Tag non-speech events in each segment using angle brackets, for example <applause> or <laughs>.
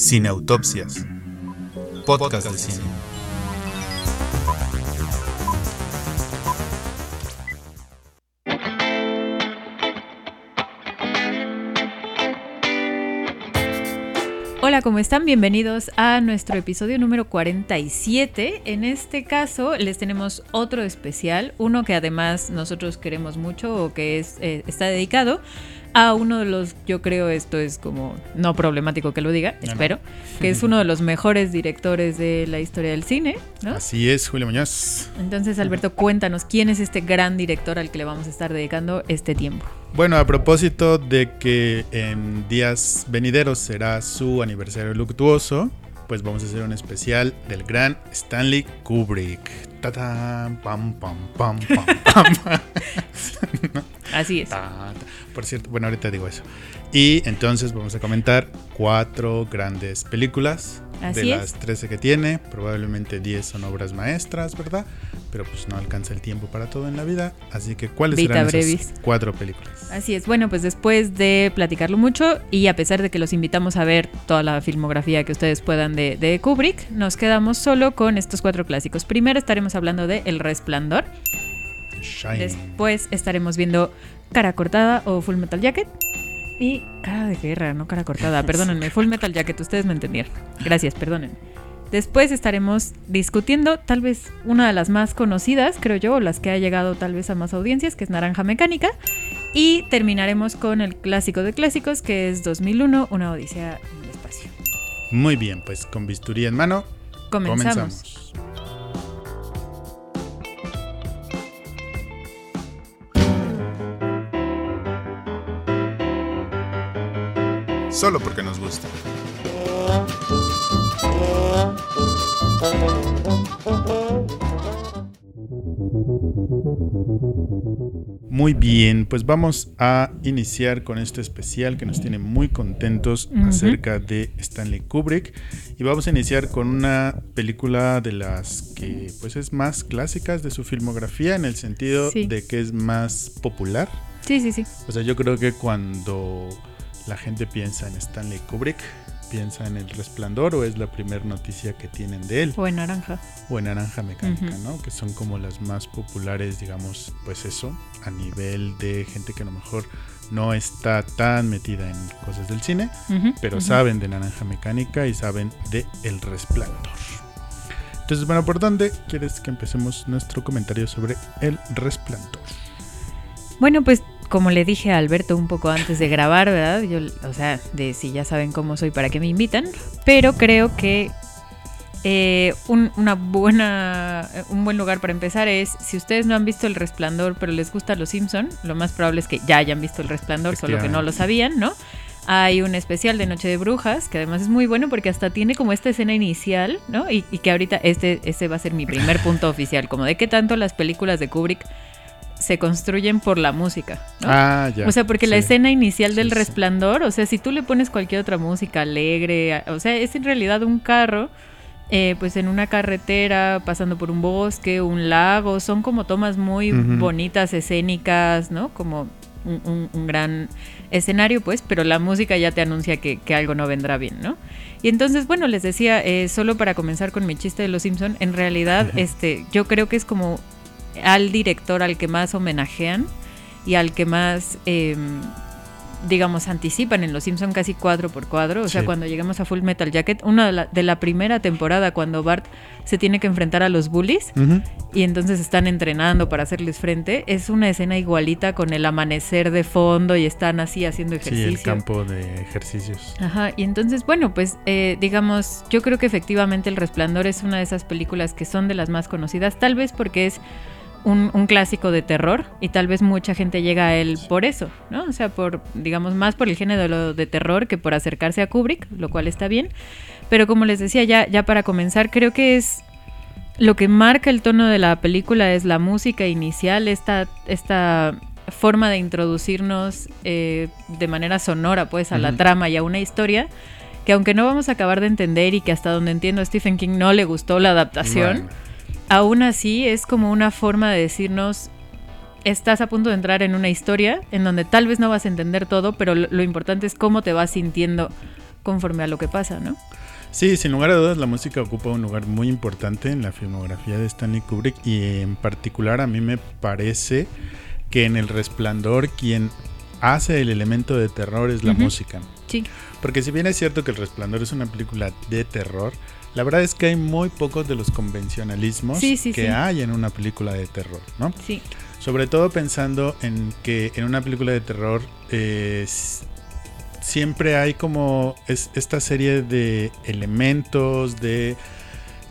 Cineautopsias. Podcast de cine. Hola, ¿cómo están? Bienvenidos a nuestro episodio número 47. En este caso les tenemos otro especial, uno que además nosotros queremos mucho o que es, eh, está dedicado a uno de los, yo creo esto es como no problemático que lo diga, No, no. espero, que es uno de los mejores directores de la historia del cine, ¿no? Así es, Julio Muñoz. Entonces, Alberto, cuéntanos quién es este gran director al que le vamos a estar dedicando este tiempo. Bueno, a propósito de que en días venideros será su aniversario luctuoso, pues vamos a hacer un especial del gran Stanley Kubrick. Pam, pam, pam, pam, <laughs> pam. <laughs> Así es. Ta. Por cierto, bueno, ahorita digo eso. Y entonces vamos a comentar cuatro grandes películas. Así de es. las 13 que tiene, probablemente 10 son obras maestras, ¿verdad? Pero pues no alcanza el tiempo para todo en la vida. Así que, ¿cuáles Vita serán brevis. esas cuatro películas? Así es, bueno, pues después de platicarlo mucho y a pesar de que los invitamos a ver toda la filmografía que ustedes puedan de, de Kubrick, nos quedamos solo con estos cuatro clásicos. Primero estaremos hablando de El Resplandor, Shine. después estaremos viendo Cara Cortada o Full Metal Jacket y Cara de Guerra, no Cara Cortada, perdónenme, Full Metal Jacket, ustedes me entendieron. Gracias, perdonen. Después estaremos discutiendo tal vez una de las más conocidas, creo yo, o las que ha llegado tal vez a más audiencias, que es Naranja Mecánica. Y terminaremos con el clásico de clásicos, que es 2001, Una Odisea en el Espacio. Muy bien, pues con bisturí en mano, Comenzamos. comenzamos. Solo porque nos gusta. Muy bien, pues vamos a iniciar con este especial que nos tiene muy contentos acerca de Stanley Kubrick y vamos a iniciar con una película de las que pues es más clásicas de su filmografía en el sentido Sí. de que es más popular. Sí, sí, sí. O sea, yo creo que cuando la gente piensa en Stanley Kubrick, piensa en El Resplandor o es la primera noticia que tienen de él O en Naranja. o en Naranja Mecánica. ¿no? Que son como las más populares, digamos, pues eso, a nivel de gente que a lo mejor no está tan metida en cosas del cine, pero saben de Naranja Mecánica y saben de El Resplandor. Entonces, bueno, ¿por dónde quieres que empecemos nuestro comentario sobre El Resplandor? Bueno, pues como le dije a Alberto un poco antes de grabar, ¿verdad? Yo, o sea, de si ya saben cómo soy, para qué me invitan. Pero creo que eh, un, una buena, un buen lugar para empezar es, si ustedes no han visto El Resplandor, pero les gusta Los Simpson, lo más probable es que ya hayan visto El Resplandor, solo que no lo sabían, ¿no? Hay un especial de Noche de Brujas, que además es muy bueno porque hasta tiene como esta escena inicial, ¿no? Y, y que ahorita este, este va a ser mi primer <laughs> punto oficial, como de qué tanto las películas de Kubrick se construyen por la música, ¿no? Ah, ya. O sea, porque la escena inicial del Sí, resplandor, o sea, si tú le pones cualquier otra música alegre, o sea, es en realidad un carro, eh, pues en una carretera, pasando por un bosque, un lago, son como tomas muy bonitas, escénicas, ¿no? Como un, un- un gran escenario, pues, pero la música ya te anuncia que, que algo no vendrá bien, ¿no? Y entonces, bueno, les decía, eh, solo para comenzar con mi chiste de Los Simpson, en realidad, <laughs> este, yo creo que es como al director al que más homenajean y al que más, eh, digamos, anticipan en Los Simpson casi cuadro por cuadro. O sea, Sí. cuando llegamos a Full Metal Jacket, una de la, de la primera temporada, cuando Bart se tiene que enfrentar a los bullies y entonces están entrenando para hacerles frente, es una escena igualita con el amanecer de fondo y están así haciendo Sí, ejercicio. el campo de ejercicios. Ajá, y entonces, bueno, pues eh, digamos, yo creo que efectivamente El Resplandor es una de esas películas que son de las más conocidas, tal vez porque es un, un clásico de terror y tal vez mucha gente llega a él por eso, ¿no? O sea, por, digamos, más por el género de terror que por acercarse a Kubrick, lo cual está bien. Pero como les decía, ya, ya para comenzar, creo que es lo que marca el tono de la película es la música inicial, esta, esta forma de introducirnos eh, de manera sonora pues a la trama y a una historia que aunque no vamos a acabar de entender y que hasta donde entiendo a Stephen King no le gustó la adaptación, Bueno, aún así es como una forma de decirnos estás a punto de entrar en una historia en donde tal vez no vas a entender todo, pero lo, lo importante es cómo te vas sintiendo conforme a lo que pasa, ¿no? Sí, sin lugar a dudas la música ocupa un lugar muy importante en la filmografía de Stanley Kubrick y en particular a mí me parece que en El Resplandor quien hace el elemento de terror es la música. Sí. Porque si bien es cierto que El Resplandor es una película de terror, la verdad es que hay muy pocos de los convencionalismos que hay en una película de terror, ¿no? Sí. Sobre todo pensando en que en una película de terror eh, siempre hay como esta serie de elementos de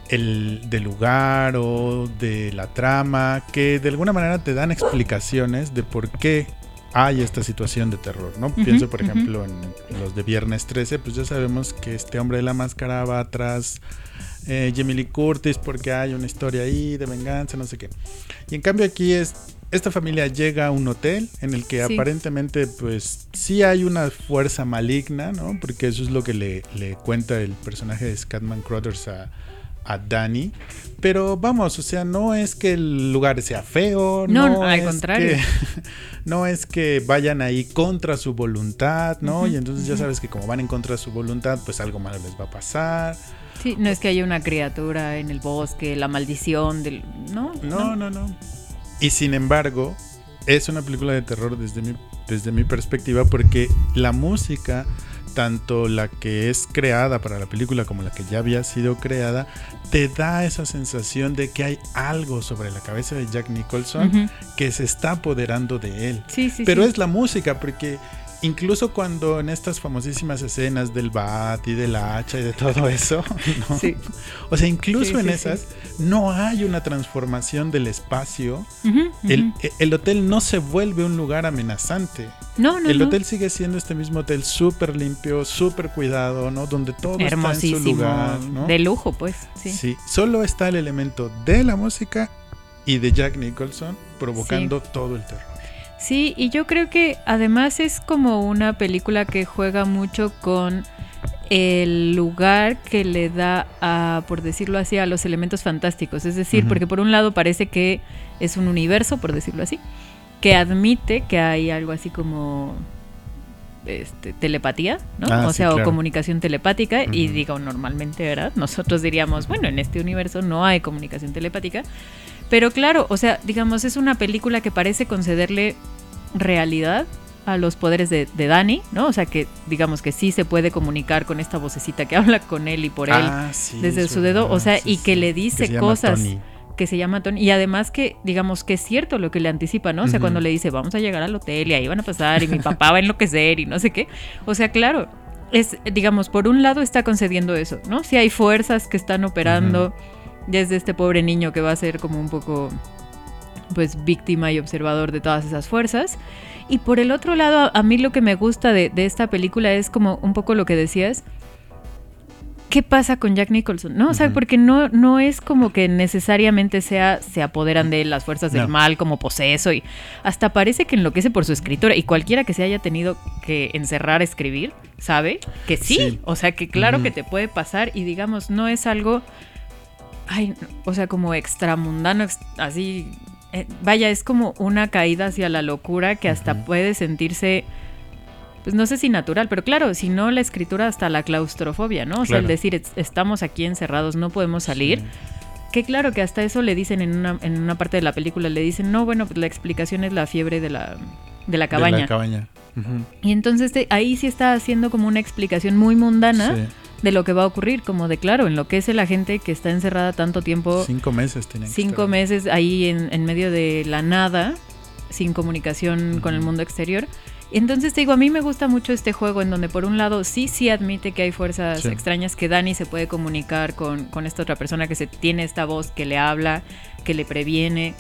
el, del lugar o de la trama que de alguna manera te dan explicaciones de por qué hay esta situación de terror, ¿no? Pienso, por ejemplo, en los de Viernes 13, pues ya sabemos que este hombre de la máscara va atrás eh, Lee Curtis porque hay una historia ahí de venganza, no sé qué. Y en cambio aquí es, esta familia llega a un hotel en el que aparentemente pues sí hay una fuerza maligna, ¿no? Porque eso es lo que le, le cuenta el personaje de Scatman Crothers a, a Danny. Pero vamos, o sea, no es que el lugar sea feo, no, al contrario. <laughs> no es que vayan ahí contra su voluntad, ¿no? y entonces ya sabes que como van en contra de su voluntad, pues algo malo les va a pasar. Sí, no es que haya una criatura en el bosque, la maldición del... No, no, no, no. Y sin embargo, es una película de terror desde mi, desde mi perspectiva porque la música tanto la que es creada para la película como la que ya había sido creada, te da esa sensación de que hay algo sobre la cabeza de Jack Nicholson que se está apoderando de él. Sí, sí, Pero es la música, porque incluso cuando en estas famosísimas escenas del bat y del hacha y de todo eso, <laughs> sí. o sea, incluso en esas no hay una transformación del espacio. El, el, hotel no se vuelve un lugar amenazante. No, no. El hotel sigue siendo este mismo hotel súper limpio, súper cuidado, ¿no? Donde todo está en su lugar, ¿no? De lujo, pues. Sí. sí. Solo está el elemento de la música y de Jack Nicholson provocando todo el terror. Sí, y yo creo que además es como una película que juega mucho con el lugar que le da a, por decirlo así, a los elementos fantásticos. Es decir, porque por un lado parece que es un universo, por decirlo así, que admite que hay algo así como este, telepatía, ¿no? Ah, o sea, o comunicación telepática. Y digo, normalmente, ¿verdad? Nosotros diríamos, bueno, en este universo no hay comunicación telepática. Pero claro, o sea, digamos, es una película que parece concederle realidad a los poderes de, de Dani, ¿no? O sea, que digamos que sí se puede comunicar con esta vocecita que <laughs> habla con él y por él ah, desde su dedo, o sea, y que le dice cosas que se llama Tony. Y además que, digamos, que es cierto lo que le anticipa, ¿no? O sea, cuando le dice, vamos a llegar al hotel y ahí van a pasar y mi papá va a enloquecer y no sé qué. O sea, claro, es, digamos, por un lado está concediendo eso, ¿no? Si hay fuerzas que están operando desde este pobre niño que va a ser como un poco pues víctima y observador de todas esas fuerzas. Y por el otro lado, a mí lo que me gusta de, esta película es como un poco lo que decías. ¿Qué pasa con Jack Nicholson? ¿No? O sea, porque no, no es como que necesariamente sea, se apoderan de él las fuerzas del mal como poseso y hasta parece que enloquece por su escritura y cualquiera que se haya tenido que encerrar a escribir, sabe que sí. O sea, que claro que te puede pasar y digamos, no es algo ay, o sea, como extramundano, así, eh, vaya, es como una caída hacia la locura que hasta puede sentirse, pues no sé si natural, pero claro, si no la escritura hasta la claustrofobia, ¿no? O sea, el decir, estamos aquí encerrados, no podemos salir. Que claro que hasta eso le dicen en una, en una parte de la película, le dicen, no, bueno, pues la explicación es la fiebre de la, de la cabaña. De la cabaña. Y entonces ahí sí está haciendo como una explicación muy mundana. Sí de lo que va a ocurrir, como de claro, enloquece la gente que está encerrada tanto tiempo. Cinco meses tienen. Cinco meses ahí en, medio de la nada, sin comunicación con el mundo exterior. Entonces te digo, a mí me gusta mucho este juego en donde por un lado sí, sí admite que hay fuerzas extrañas, que Dani se puede comunicar con, con esta otra persona que se tiene esta voz que le habla, que le previene.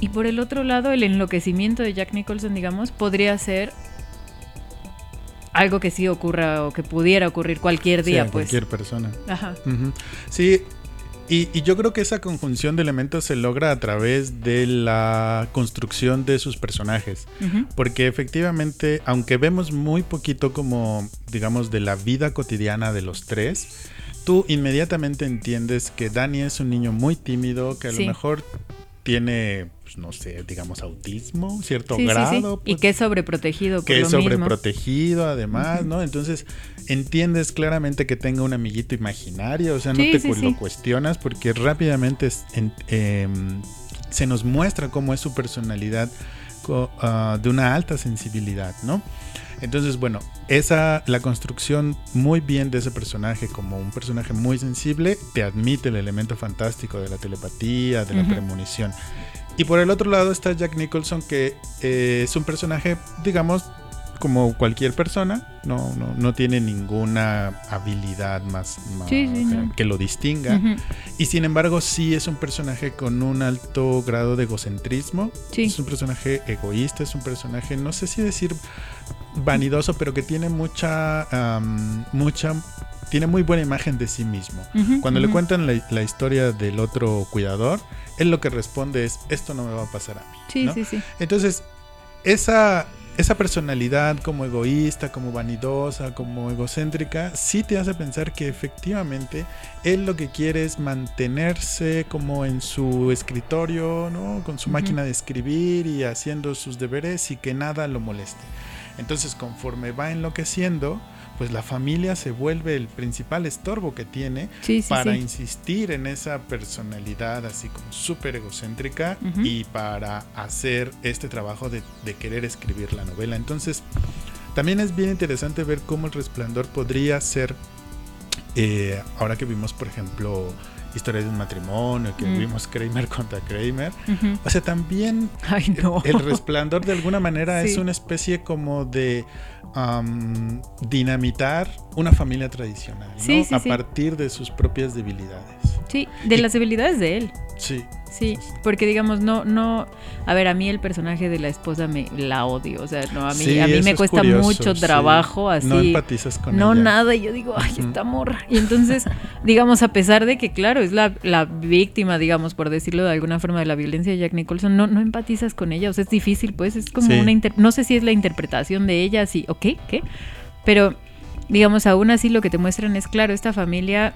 Y por el otro lado, el enloquecimiento de Jack Nicholson, digamos, podría ser algo que sí ocurra o que pudiera ocurrir cualquier día, pues. Cualquier persona. Ajá. Sí, y, yo creo que esa conjunción de elementos se logra a través de la construcción de sus personajes. Porque efectivamente, aunque vemos muy poquito como, digamos, de la vida cotidiana de los tres, tú inmediatamente entiendes que Dani es un niño muy tímido, que a lo mejor tiene, pues, no sé, digamos autismo, cierto Sí, sí, sí. grado. Y pues, que es sobreprotegido que es mismo. sobreprotegido además, ¿no? Entonces entiendes claramente que tenga un amiguito imaginario, o sea, no te lo cuestionas porque rápidamente es- en- em, se nos muestra cómo es su personalidad ah, de una alta sensibilidad, ¿no? Entonces, bueno, esa, la construcción muy bien de ese personaje como un personaje muy sensible, te admite el elemento fantástico de la telepatía, de la premonición. Y por el otro lado está Jack Nicholson, que eh, es un personaje, digamos, como cualquier persona, no, no, no tiene ninguna habilidad más, más, Sí, sí, no. que lo distinga. Y sin embargo, sí es un personaje con un alto grado de egocentrismo. Sí. Es un personaje egoísta, es un personaje, no sé si decir vanidoso, pero que tiene mucha, mucha, tiene muy buena imagen de sí mismo. Cuando le cuentan la, la historia del otro cuidador, él lo que responde es, esto no me va a pasar a mí. Sí, ¿no? sí, sí. Entonces, esa, esa personalidad como egoísta, como vanidosa, como egocéntrica, sí te hace pensar que efectivamente él lo que quiere es mantenerse como en su escritorio, ¿no? Con su máquina de escribir y haciendo sus deberes y que nada lo moleste. Entonces, conforme va enloqueciendo, pues la familia se vuelve el principal estorbo que tiene Sí, sí, para sí. insistir en esa personalidad así como súper egocéntrica y para hacer este trabajo de, de querer escribir la novela. Entonces, también es bien interesante ver cómo el resplandor podría ser, eh, ahora que vimos, por ejemplo, historias de un matrimonio, que Mm. vimos Kramer <laughs> contra Kramer, o sea, también Ay, no. el resplandor de alguna manera <laughs> es una especie como de am, dinamitar una familia tradicional, ¿no? Sí, sí, a sí. partir de sus propias debilidades. Sí, de Y- las debilidades de él. Sí, Sí, porque digamos, no, no, a ver, a mí el personaje de la esposa me la odio, o sea, no, a mí, Sí, a mí me es cuesta curioso, mucho sí. trabajo así. no empatizas con no ella. nada, y yo digo, ay, esta morra. Y entonces, <laughs> digamos, a pesar de que, claro, es la, la víctima, digamos, por decirlo de alguna forma, de la violencia de Jack Nicholson, no, no empatizas con ella, o sea, es difícil, pues, es como Sí. una, inter- no sé si es la interpretación de ella, así, ok, ¿qué? Pero, digamos, aún así lo que te muestran es, claro, esta familia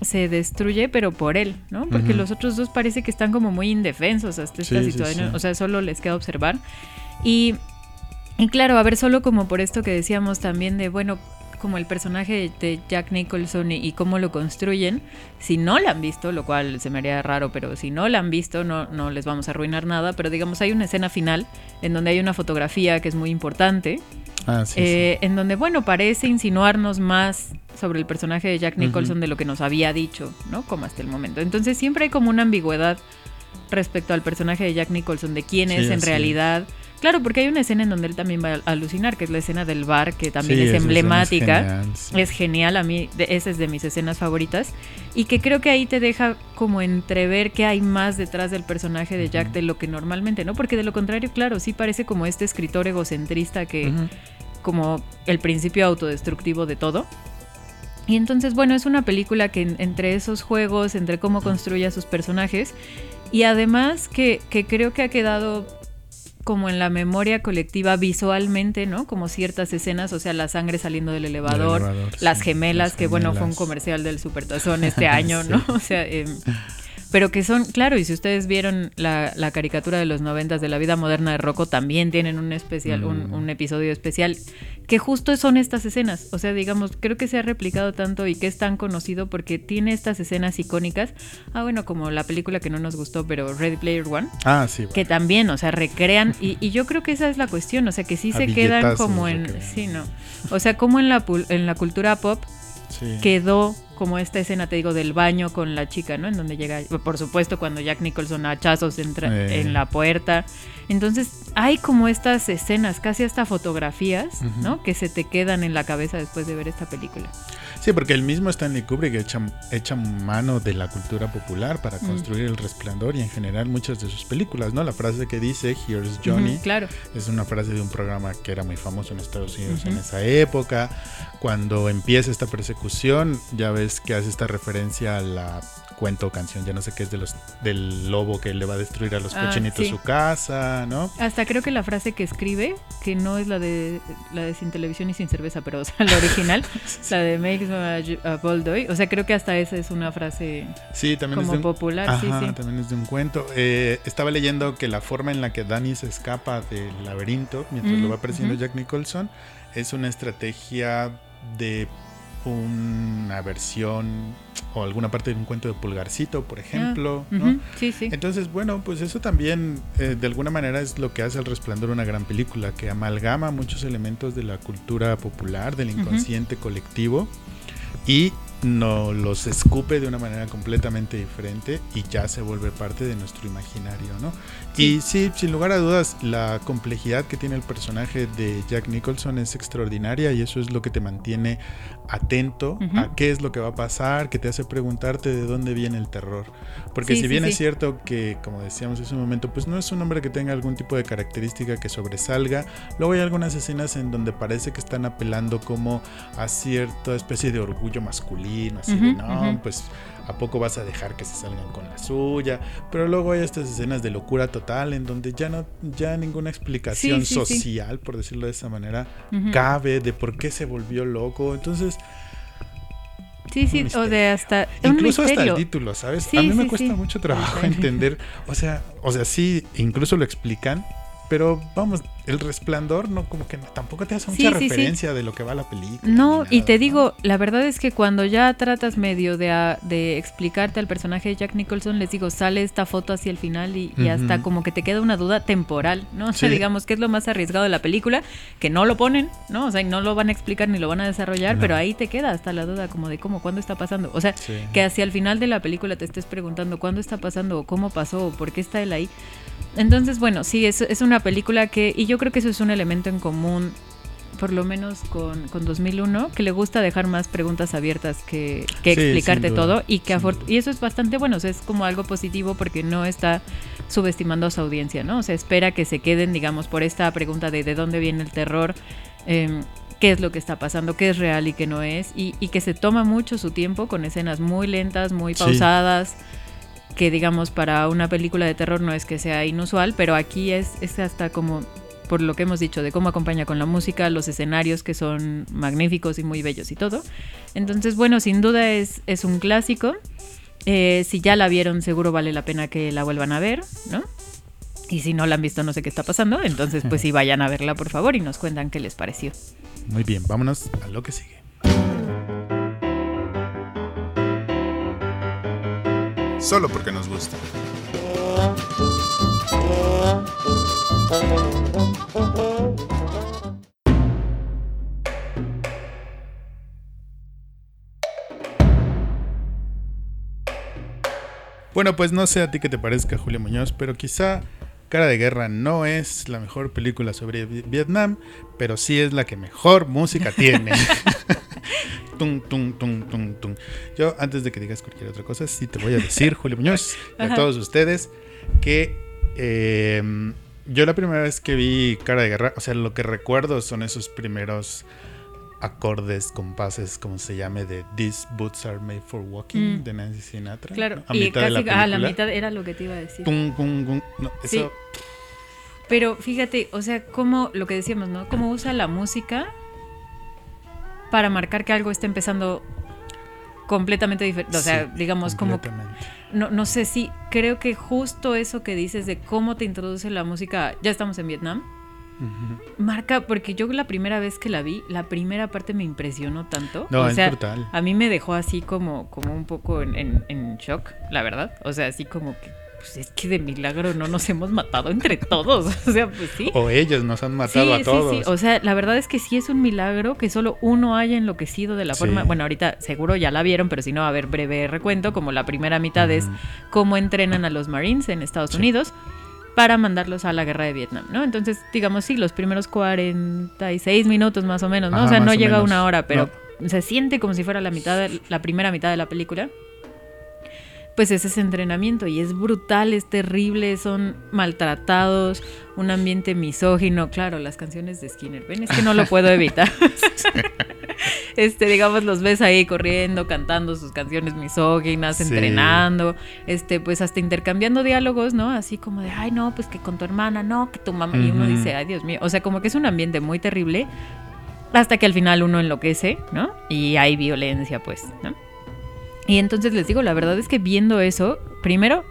se destruye, pero por él, ¿no? Porque Ujú. los otros dos parece que están como muy indefensos hasta esta Sí, sí, situación, sí. o sea, solo les queda observar. Y, y claro, a ver, solo como por esto que decíamos también de, bueno, como el personaje de Jack Nicholson y, y cómo lo construyen, si no la han visto, lo cual se me haría raro, pero si no la han visto, no, no les vamos a arruinar nada, pero digamos, hay una escena final en donde hay una fotografía que es muy importante, Ah, sí, eh, en donde, bueno, parece insinuarnos más sobre el personaje de Jack Nicholson de lo que nos había dicho, ¿no? Como hasta el momento. Entonces siempre hay como una ambigüedad respecto al personaje de Jack Nicholson, de quién Sí, es en realidad. Claro, porque hay una escena en donde él también va a alucinar, que es la escena del bar, que también Sí, es emblemática. genial, sí. Es genial, a mí de- esa es de mis escenas favoritas y que creo que ahí te deja como entrever que hay más detrás del personaje de Jack de lo que normalmente, ¿no? Porque de lo contrario, claro, sí parece como este escritor egocentrista que como el principio autodestructivo de todo. Y entonces, bueno, es una película que en- entre esos juegos, entre cómo construye a sus personajes, y además que, que creo que ha quedado como en la memoria colectiva visualmente, ¿no? Como ciertas escenas, o sea, la sangre saliendo del elevador, elevador, las sí, gemelas, las que bueno, fue un comercial del Supertazón este <laughs> año, Sí. ¿no? O sea, em, pero que son, claro, y si ustedes vieron la, la caricatura de los noventas de la vida moderna de Rocco, también tienen un especial, un, Mm. un episodio especial, que justo son estas escenas. O sea, digamos, creo que se ha replicado tanto y que es tan conocido porque tiene estas escenas icónicas. Ah, bueno, como la película que no nos gustó, pero Ready Player One Ah, sí. bueno. que también, o sea, recrean, y, y yo creo que esa es la cuestión, o sea, que sí A se quedan como en, recrean. sí, no, o sea, como en la, pul- en la cultura pop Sí. quedó como esta escena, te digo, del baño con la chica, ¿no? En donde llega, por supuesto, cuando Jack Nicholson a hachazos entra Eh. en la puerta. Entonces, hay como estas escenas, casi hasta fotografías. ¿no? Que se te quedan en la cabeza después de ver esta película. Sí, porque el mismo Stanley Kubrick echa, echa mano de la cultura popular para Mm. construir El Resplandor y en general muchas de sus películas, ¿no? La frase que dice Here's Johnny claro. es una frase de un programa que era muy famoso en Estados Unidos en esa época. Cuando empieza esta persecución, ya ves que hace esta referencia a la cuento o canción, ya no sé qué es de los del lobo que le va a destruir a los Ah, cochinitos sí. su casa, ¿no? Hasta creo que la frase que escribe, que no es la de la de sin televisión y sin cerveza, pero o sea, la original, <laughs> la de Makes a, a Bold Boy, o sea, creo que hasta esa es una frase Sí, también es como de un, popular, Ajá, sí, sí. también es de un cuento. Eh, estaba leyendo que la forma en la que Danny se escapa del laberinto mientras Mm, lo va persiguiendo. Jack Nicholson es una estrategia de una versión o alguna parte de un cuento de Pulgarcito, por ejemplo. ¿no? Sí, sí. Entonces, bueno, pues eso también eh, de alguna manera es lo que hace El Resplandor una gran película, que amalgama muchos elementos de la cultura popular, del inconsciente colectivo y no los escupe de una manera completamente diferente y ya se vuelve parte de nuestro imaginario, ¿no? Y sí, sin lugar a dudas, la complejidad que tiene el personaje de Jack Nicholson es extraordinaria y eso es lo que te mantiene atento a qué es lo que va a pasar, que te hace preguntarte de dónde viene el terror. Porque Sí, si bien sí. es cierto que, como decíamos hace un momento, pues no es un hombre que tenga algún tipo de característica que sobresalga, luego hay algunas escenas en donde parece que están apelando como a cierta especie de orgullo masculino, así de, no, pues a poco vas a dejar que se salgan con la suya, pero luego hay estas escenas de locura total en donde ya no ya ninguna explicación Sí, sí, sí. social, por decirlo de esa manera, cabe de por qué se volvió loco. Entonces, Sí, sí, o de hasta incluso un hasta el título, ¿sabes? Sí, a mí me cuesta sí. mucho trabajo entender, o sea, o sea, sí, incluso lo explican, pero vamos, el resplandor no como que tampoco te hace mucha sí, sí. referencia de lo que va la película. No, y te digo, la verdad es que cuando ya tratas medio de, a- de explicarte al personaje de Jack Nicholson, les digo, sale esta foto hacia el final y, y hasta como que te queda una duda temporal, ¿no? <laughs> O sea, digamos que es lo más arriesgado de la película, que no lo ponen, ¿no? O sea, y no lo van a explicar ni lo van a desarrollar, No. pero ahí te queda hasta la duda como de cómo, cuándo está pasando. O sea, que hacia el final de la película te estés preguntando cuándo está pasando, o cómo pasó, o por qué está él ahí. Entonces, bueno, sí, es, es una película que, y yo creo que eso es un elemento en común, por lo menos con, con 2001, que le gusta dejar más preguntas abiertas que, que Sí, explicarte duda, todo, y, que y eso es bastante bueno, o sea, es como algo positivo porque no está subestimando a su audiencia, ¿no? O sea, espera que se queden, digamos, por esta pregunta de de dónde viene el terror. em, qué es lo que está pasando, qué es real y qué no es, y, y que se toma mucho su tiempo con escenas muy lentas, muy Sí. Que digamos para una película de terror no es que sea inusual, pero aquí es, es hasta como por lo que hemos dicho de cómo acompaña con la música, los escenarios que son magníficos y muy bellos y todo. Entonces, bueno, sin duda es, es un clásico. Eh, si ya la vieron, seguro vale la pena que la vuelvan a ver, ¿no? Y si no la han visto, no sé qué está pasando. Entonces, pues sí, <laughs> vayan a verla, por favor, y nos cuentan qué les pareció. Muy bien, vámonos a lo que sigue. Solo porque nos gusta. Bueno, pues no sé a ti qué te parezca, Julio Muñoz, pero quizá Cara de Guerra no es la mejor película sobre Vi- Vietnam, pero sí es la que mejor música tiene. <laughs> tum, tum, tum, tum, tum. Yo, antes de que digas cualquier otra cosa, sí te voy a decir, Julio Muñoz, y a todos ustedes, que eh, yo la primera vez que vi Cara de Guerra, o sea, lo que recuerdo son esos primeros acordes, compases, como se llame, de These Boots Are Made for Walking, Mm. de Nancy Sinatra. Claro, a y mitad de la a la película. mitad era lo que te iba a decir. No, Sí. Pero fíjate, o sea, como lo que decíamos, ¿no? Cómo usa la música para marcar que algo está empezando completamente diferente. O sea, sí, digamos, como que- no, no sé si creo que justo eso que dices de cómo te introduce la música, ya estamos en Vietnam, marca, porque yo la primera vez que la vi, la primera parte me impresionó tanto. No, o es sea, brutal. a mí me dejó así como, como un poco en, en- en shock, la verdad. O sea, así como que, pues es que de milagro no nos hemos matado entre todos. <laughs> O sea, pues sí. O ellos nos han matado a todos. Sí, sí, o sea, la verdad es que sí es un milagro que solo uno haya enloquecido de la forma. Bueno, ahorita seguro ya la vieron, pero si no, a ver, breve recuento. Como la primera mitad es Ujú. cómo entrenan a los Marines en Estados. Unidos para mandarlos a la guerra de Vietnam, ¿no? Entonces, digamos, sí, los primeros 46 minutos más o menos, ¿no? Ajá, o sea, no llega a una hora, pero se siente como si fuera la mitad, de- la primera mitad de la película. Pues es ese entrenamiento y es brutal, es terrible, son maltratados, un ambiente misógino, claro, las canciones de Skinner, ven, es que no lo puedo evitar. <laughs> este, digamos, los ves ahí corriendo, cantando sus canciones misóginas, Sí. entrenando, este, pues hasta intercambiando diálogos, ¿no? Así como de, ay, no, pues que con tu hermana, no, que tu mamá. Y uno dice, ay, Dios mío. O sea, como que es un ambiente muy terrible hasta que al final uno enloquece, ¿no? Y hay violencia, pues, ¿no? Y entonces les digo, la verdad es que viendo eso, primero,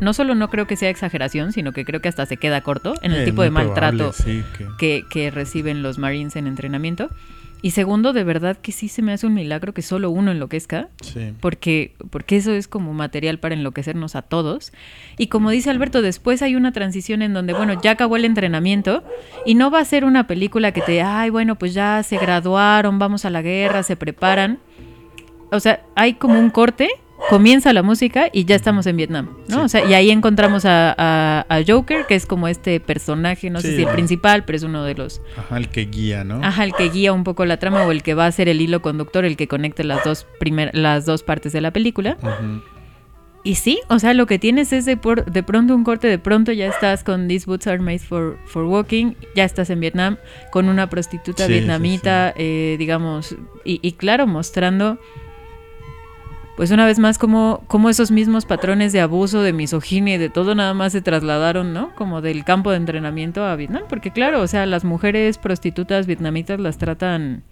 no solo no creo que sea exageración, sino que creo que hasta se queda corto en el Eh, tipo de probable, maltrato sí, que- que, que reciben los Marines en entrenamiento. Y segundo, de verdad que sí se me hace un milagro que solo uno enloquezca, sí. porque, porque eso es como material para enloquecernos a todos. Y como dice Alberto, después hay una transición en donde, bueno, ya acabó el entrenamiento y no va a ser una película que te, ay, bueno, pues ya se graduaron, vamos a la guerra, se preparan. O sea, hay como un corte, comienza la música y ya estamos en Vietnam, ¿no? Sí. O sea, y ahí encontramos a, a- a Joker, que es como este personaje, no sé si el principal, pero es uno de los Ajá, el que guía, ¿no? Ajá, el que guía un poco la trama o el que va a ser el hilo conductor, el que conecte las dos, primer, las dos partes de la película. Ujú. Y sí, o sea, lo que tienes es de, por- de pronto un corte, de pronto ya estás con These Boots Are Made for, for Walking, ya estás en Vietnam con una prostituta sí, vietnamita, eh, digamos, y, y claro, mostrando, pues una vez más, como, como esos mismos patrones de abuso, de misoginia y de todo nada más se trasladaron, ¿no? Como del campo de entrenamiento a Vietnam, porque claro, o sea, las mujeres prostitutas vietnamitas las tratan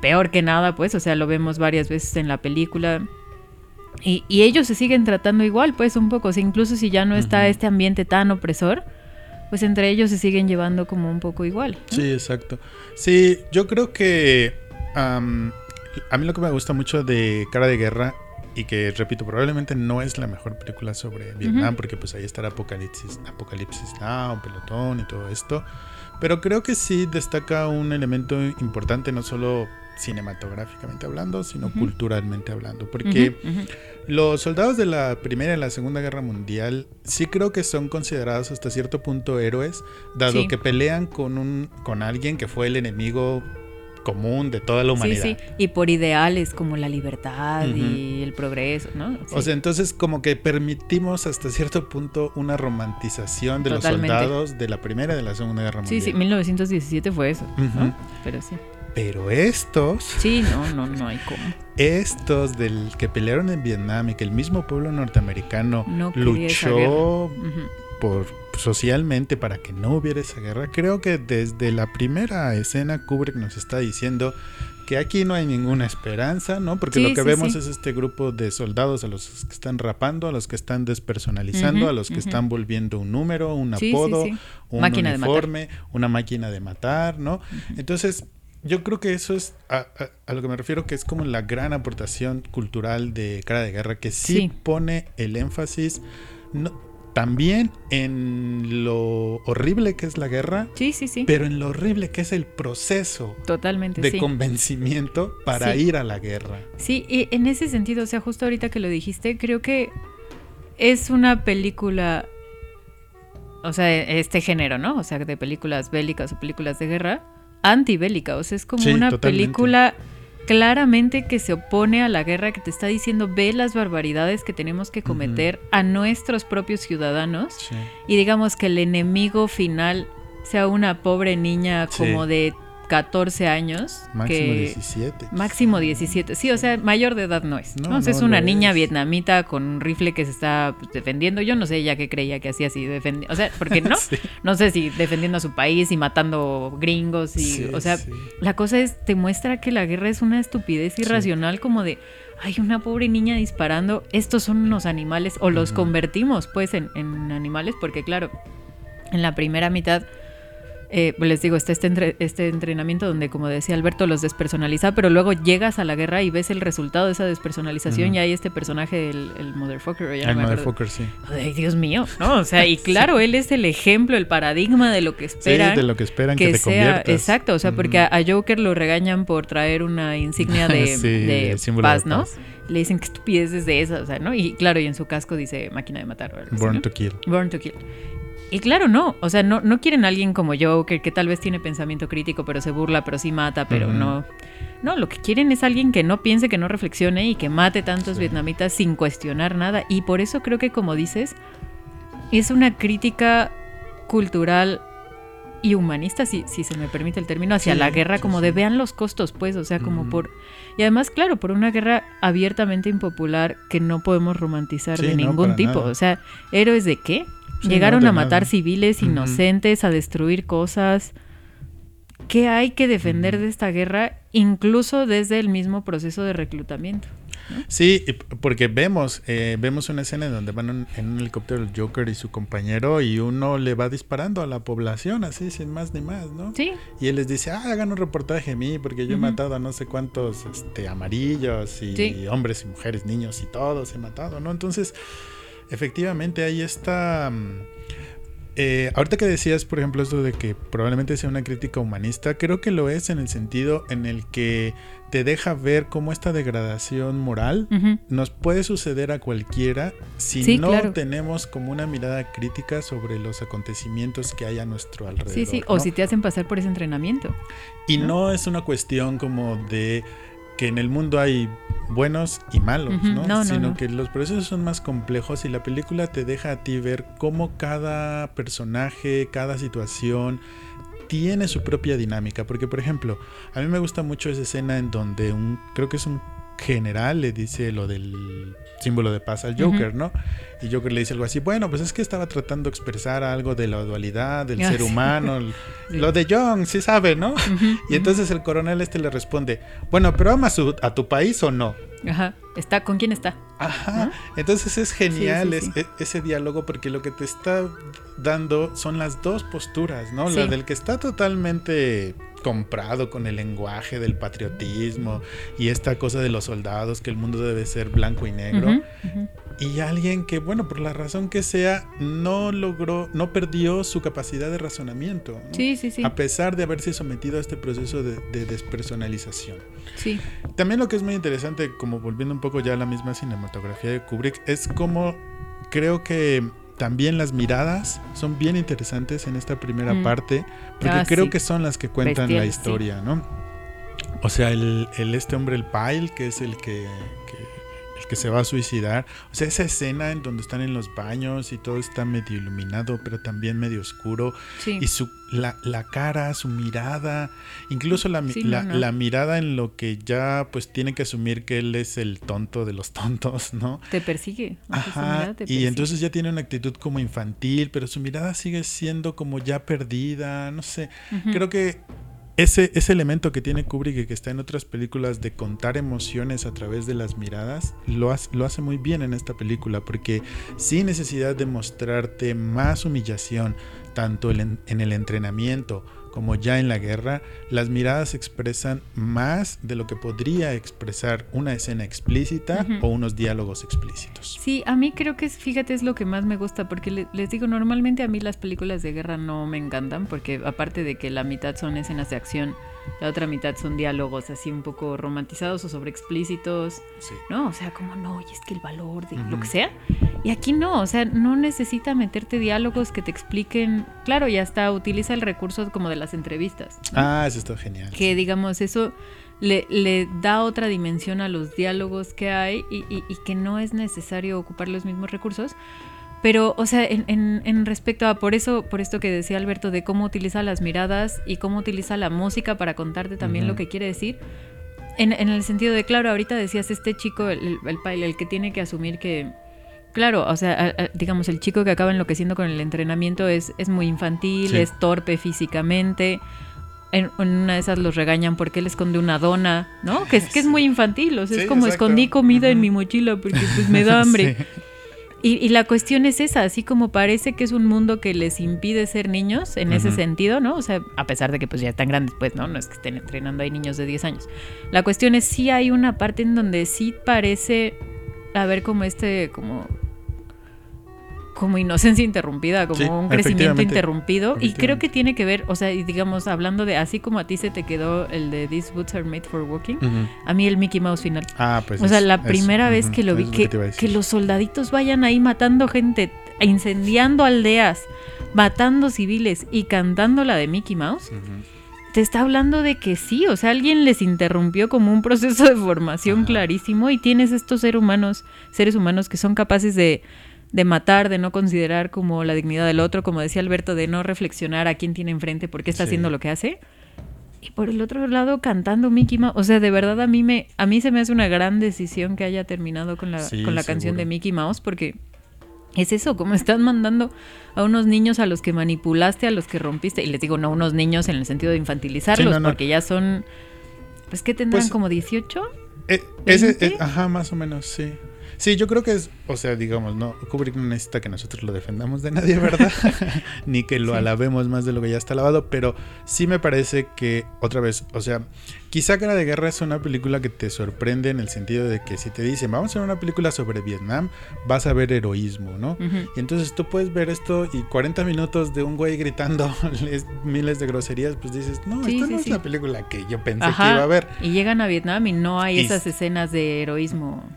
peor que nada, pues, o sea, lo vemos varias veces en la película. Y, y ellos se siguen tratando igual, pues un poco, o sea, incluso si ya no está este ambiente tan opresor, pues entre ellos se siguen llevando como un poco igual. ¿no? Sí, exacto. Sí, yo creo que a mí lo que me gusta mucho de Cara de Guerra y que repito, probablemente no es la mejor película sobre Vietnam porque pues ahí está Apocalipsis, Apocalipsis Now, Pelotón y todo esto, pero creo que sí destaca un elemento importante no solo cinematográficamente hablando, sino culturalmente hablando, porque los soldados de la Primera y la Segunda Guerra Mundial sí creo que son considerados hasta cierto punto héroes, dado Sí. que pelean con un con alguien que fue el enemigo común de toda la Sí, humanidad. sí, y por ideales como la libertad y el progreso, ¿no? O Sí. sea, entonces como que permitimos hasta cierto punto una romantización de Totalmente. los soldados de la Primera y de la Segunda Guerra sí, Mundial. sí, 1917 fue eso, ¿no? Pero sí. Pero estos, Sí, no, no, no hay cómo. estos del que pelearon en Vietnam y que el mismo pueblo norteamericano No luchó. Por socialmente para que no hubiera esa guerra. Creo que desde la primera escena Kubrick nos está diciendo que aquí no hay ninguna esperanza, ¿no? Porque Sí, lo que sí, vemos sí. es este grupo de soldados a los que están rapando, a los que están despersonalizando, a los que están volviendo un número, un apodo, un Máquina uniforme, una máquina de matar, ¿no? Entonces, yo creo que eso es a, a- a lo que me refiero, que es como la gran aportación cultural de Cara de Guerra, que sí, Sí. pone el énfasis no- también en lo horrible que es la guerra, Sí, sí, sí. pero en lo horrible que es el proceso Totalmente, de sí. convencimiento para Sí. ir a la guerra. Sí, y en ese sentido, o sea, justo ahorita que lo dijiste, creo que es una película, o sea, este género, ¿no? O sea, de películas bélicas o películas de guerra, antibélica, o sea, es como Sí, una totalmente. película claramente que se opone a la guerra, que te está diciendo, ve las barbaridades que tenemos que cometer a nuestros propios ciudadanos Sí. y digamos que el enemigo final sea una pobre niña Sí. como de 14 años. Máximo que, 17. Máximo 17. Sí, o sea, mayor de edad no es. No, No, es una niña es. vietnamita con un rifle que se está pues, defendiendo. Yo no sé ya qué creía que hacía así defendiendo. O sea, porque no. <laughs> Sí. No sé si defendiendo a su país y matando gringos y. Sí, o sea, sí. la cosa es, te muestra que la guerra es una estupidez irracional, como de. Hay una pobre niña disparando. Estos son unos animales. O los convertimos, pues, en, en animales. Porque, claro, en la primera mitad. Eh, les digo, está este, entre- este entrenamiento donde, como decía Alberto, los despersonaliza, pero luego llegas a la guerra y ves el resultado de esa despersonalización y hay este personaje, el, el motherfucker, ya El motherfucker, sí. Ay, Dios mío, ¿no? O sea, y <laughs> claro, él es el ejemplo, el paradigma de lo que Sí, esperan. de lo que esperan que, que te sea, conviertas. exacto, o sea, porque a, a Joker lo regañan por traer una insignia de, <laughs> Sí, paz, ¿no? Le dicen que estupideces de esa, o sea, ¿no? Y claro, y en su casco dice máquina de matar. o algo así, Born ¿no? to Kill. Born to Kill. Y claro, no, o sea, no, no quieren a alguien como Joker que tal vez tiene pensamiento crítico, pero se burla, pero sí mata, pero no. No, lo que quieren es alguien que no piense, que no reflexione y que mate tantos Sí. vietnamitas sin cuestionar nada. Y por eso creo que, como dices, es una crítica cultural y humanista, si, si se me permite el término, hacia Sí, la guerra, como sí. de vean los costos, pues, o sea, como por... Y además, claro, por una guerra abiertamente impopular que no podemos romantizar Sí, de ningún tipo. nada. O sea, héroes de qué? Sí, Llegaron no, a matar nada. civiles inocentes, a destruir cosas. ¿Qué hay que defender de esta guerra, incluso desde el mismo proceso de reclutamiento? Sí, porque vemos, eh, vemos una escena en donde van en un helicóptero el Joker y su compañero y uno le va disparando a la población así sin más ni más, ¿no? Sí, Y él les dice, ah, hagan un reportaje de mí porque yo he matado a no sé cuántos este, amarillos y Sí. hombres y mujeres, niños y todos he matado, ¿no? Entonces, efectivamente ahí está... mm, eh, ahorita que decías, por ejemplo, esto de que probablemente sea una crítica humanista, creo que lo es en el sentido en el que te deja ver cómo esta degradación moral nos puede suceder a cualquiera si Sí, no claro. tenemos como una mirada crítica sobre los acontecimientos que hay a nuestro alrededor. sí, sí. O ¿no? si te hacen pasar por ese entrenamiento. Y ¿no? no es una cuestión como de que en el mundo hay buenos y malos, ¿no? no, no, Sino no. que los procesos son más complejos y la película te deja a ti ver cómo cada personaje, cada situación tiene su propia dinámica. Porque, por ejemplo, a mí me gusta mucho esa escena en donde un, creo que es un general le dice lo del símbolo de paz al Joker, ¿no? Y Joker le dice algo así, bueno, pues es que estaba tratando de expresar algo de la dualidad, del Ah, ser sí. humano, <laughs> lo de Young, sí sabe, ¿no? Y entonces el coronel este le responde, bueno, pero amas a tu país o no? Ajá. ¿Está? ¿Con quién está? Ajá. Entonces es genial Sí, sí, es- e- ese diálogo porque lo que te está dando son las dos posturas, ¿no? La del que está totalmente comprado con el lenguaje del patriotismo y esta cosa de los soldados, que el mundo debe ser blanco y negro. Y alguien que, bueno, por la razón que sea, no logró, no perdió su capacidad de razonamiento. ¿no? Sí, sí, sí. A pesar de haberse sometido a este proceso de, de despersonalización. Sí. También lo que es muy interesante, como volviendo un poco ya a la misma cinematografía de Kubrick, es como creo que también las miradas son bien interesantes en esta primera Mm. parte, porque Ah, creo sí. que son las que cuentan la sí. historia, ¿no? O sea, el, el este hombre, el Pyle, que es el que- el que se va a suicidar. O sea, esa escena en donde están en los baños y todo está medio iluminado, pero también medio oscuro. Sí. Y su, la, la cara, su mirada, incluso la, Sí, la, no. la mirada en lo que ya pues tiene que asumir que él es el tonto de los <laughs> tontos, ¿no? Te persigue. Ajá, y entonces ya tiene una actitud como infantil, pero su mirada sigue siendo como ya perdida, no sé. Creo que ese, ese elemento que tiene Kubrick y que está en otras películas de contar emociones a través de las miradas, lo hace, lo hace muy bien en esta película, porque sin necesidad de mostrarte más humillación, tanto en, en el entrenamiento como ya en la guerra, las miradas expresan más de lo que podría expresar una escena explícita o unos diálogos explícitos. Sí, a mí creo que es, fíjate, es lo que más me gusta, porque le- les digo, normalmente a mí las películas de guerra no me encantan, porque aparte de que la mitad son escenas de acción, la otra mitad son diálogos así un poco romantizados o sobre explícitos, Sí. ¿no? O sea, como no, y es que el valor de lo que sea. Y aquí no, o sea, no necesita meterte diálogos que te expliquen, claro, y hasta utiliza el recurso como de las entrevistas. ¿no? Ah, eso está genial. que digamos eso le, le da otra dimensión a los diálogos que hay y, y- y que no es necesario ocupar los mismos recursos. Pero, o sea, en, en- en respecto a por eso, por esto que decía Alberto, de cómo utiliza las miradas y cómo utiliza la música para contarte también lo que quiere decir. En, en el sentido de, claro, ahorita decías este chico, el, el, el que tiene que asumir que, claro, o sea, a- a- digamos, el chico que acaba enloqueciendo con el entrenamiento es, es muy infantil, Sí. es torpe físicamente. En, una de esas los regañan porque él esconde una dona, ¿no? Que es, que es muy infantil, o sea, Sí, es como exacto. escondí comida en mi mochila porque pues me da <laughs> hambre. Sí. Y, y la cuestión es esa, así como parece que es un mundo que les impide ser niños en ese sentido, ¿no? O sea, a pesar de que pues ya están grandes, pues, ¿no? No es que estén entrenando ahí niños de 10 años. La cuestión es sí hay una parte en donde sí parece haber como este, como como inocencia interrumpida, como Sí, un crecimiento interrumpido. Y creo que tiene que ver, o sea, y digamos, hablando de así como a ti se te quedó el de These Boots Are Made for Walking, a mí el Mickey Mouse final. Ah, pues O sea, es- la es- primera vez que lo vi, que, los soldaditos vayan ahí matando gente, incendiando aldeas, matando civiles y cantando la de Mickey Mouse, te está hablando de que sí, o sea, alguien les interrumpió como un proceso de formación Ajá. clarísimo y tienes estos seres humanos, seres humanos que son capaces de, de matar, de no considerar como la dignidad del otro, como decía Alberto, de no reflexionar a quién tiene enfrente, por qué está Sí. haciendo lo que hace. Y por el otro lado cantando Mickey Mouse, o sea, de verdad a mí me a mí se me hace una gran decisión que haya terminado con la Sí, con la canción de Mickey Mouse porque es eso, como están mandando a unos niños a los que manipulaste, a los que rompiste, y les digo no unos niños en el sentido de infantilizarlos, Sí, no, no. porque ya son pues que tendrán Pues, como 18. Eh, ese, eh, ajá, más o menos, sí. Sí, yo creo que es, o sea, digamos, no, Kubrick no necesita que nosotros lo defendamos de nadie, ¿verdad? <laughs> <laughs> Ni que lo Sí. alabemos más de lo que ya está alabado, pero sí me parece que, otra vez, o sea, quizá Cara de Guerra es una película que te sorprende en el sentido de que si te dicen, vamos a hacer una película sobre Vietnam, vas a ver heroísmo, ¿no? Y entonces tú puedes ver esto y 40 minutos de un güey gritando <laughs> miles de groserías, pues dices, no, Sí, esta sí, no es la película que yo pensé Ajá. que iba a ver. Y llegan a Vietnam y no hay Y- esas escenas de heroísmo.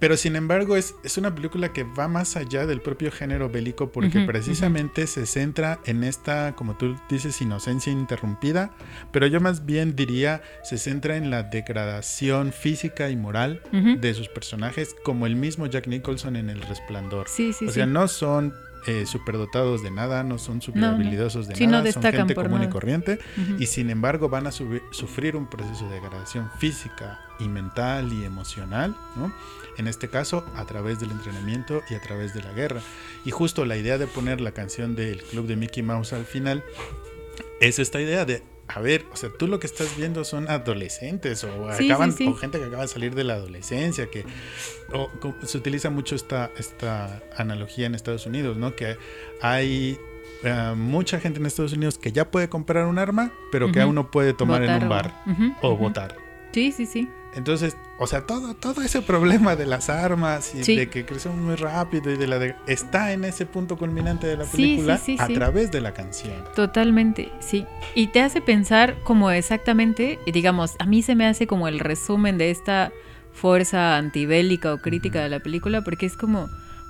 Pero sin embargo es, es una película que va más allá del propio género bélico porque Ujú, precisamente se centra en esta, como tú dices, inocencia interrumpida, pero yo más bien diría se centra en la degradación física y moral Ujú. de sus personajes, como el mismo Jack Nicholson en El Resplandor. Sí, sí, o sí. sea, no son eh, superdotados de nada, no son super No, de Sí, no nada, son gente común y nada. corriente Ujú. y sin embargo van a sufrir un proceso de degradación física y mental y emocional, ¿no? En este caso, a través del entrenamiento y a través de la guerra. Y justo la idea de poner la canción del club de Mickey Mouse al final es esta idea de, a ver, o sea, tú lo que estás viendo son adolescentes o, Sí, acaban, sí, sí. o gente que acaba de salir de la adolescencia, que o se utiliza mucho esta, esta analogía en Estados Unidos, ¿no? Que hay eh, mucha gente en Estados Unidos que ya puede comprar un arma, pero que Ujú. aún no puede tomar en Votar un o- bar o votar. Sí, sí, sí. Entonces, o sea, todo, todo ese problema de las armas y Sí. de que crecemos muy rápido y de la de- está en ese punto culminante de la película sí, sí, a través de la canción. Totalmente, sí. Y te hace pensar como exactamente, digamos, a mí se me hace como el resumen de esta fuerza antibélica o crítica de la película, porque es como,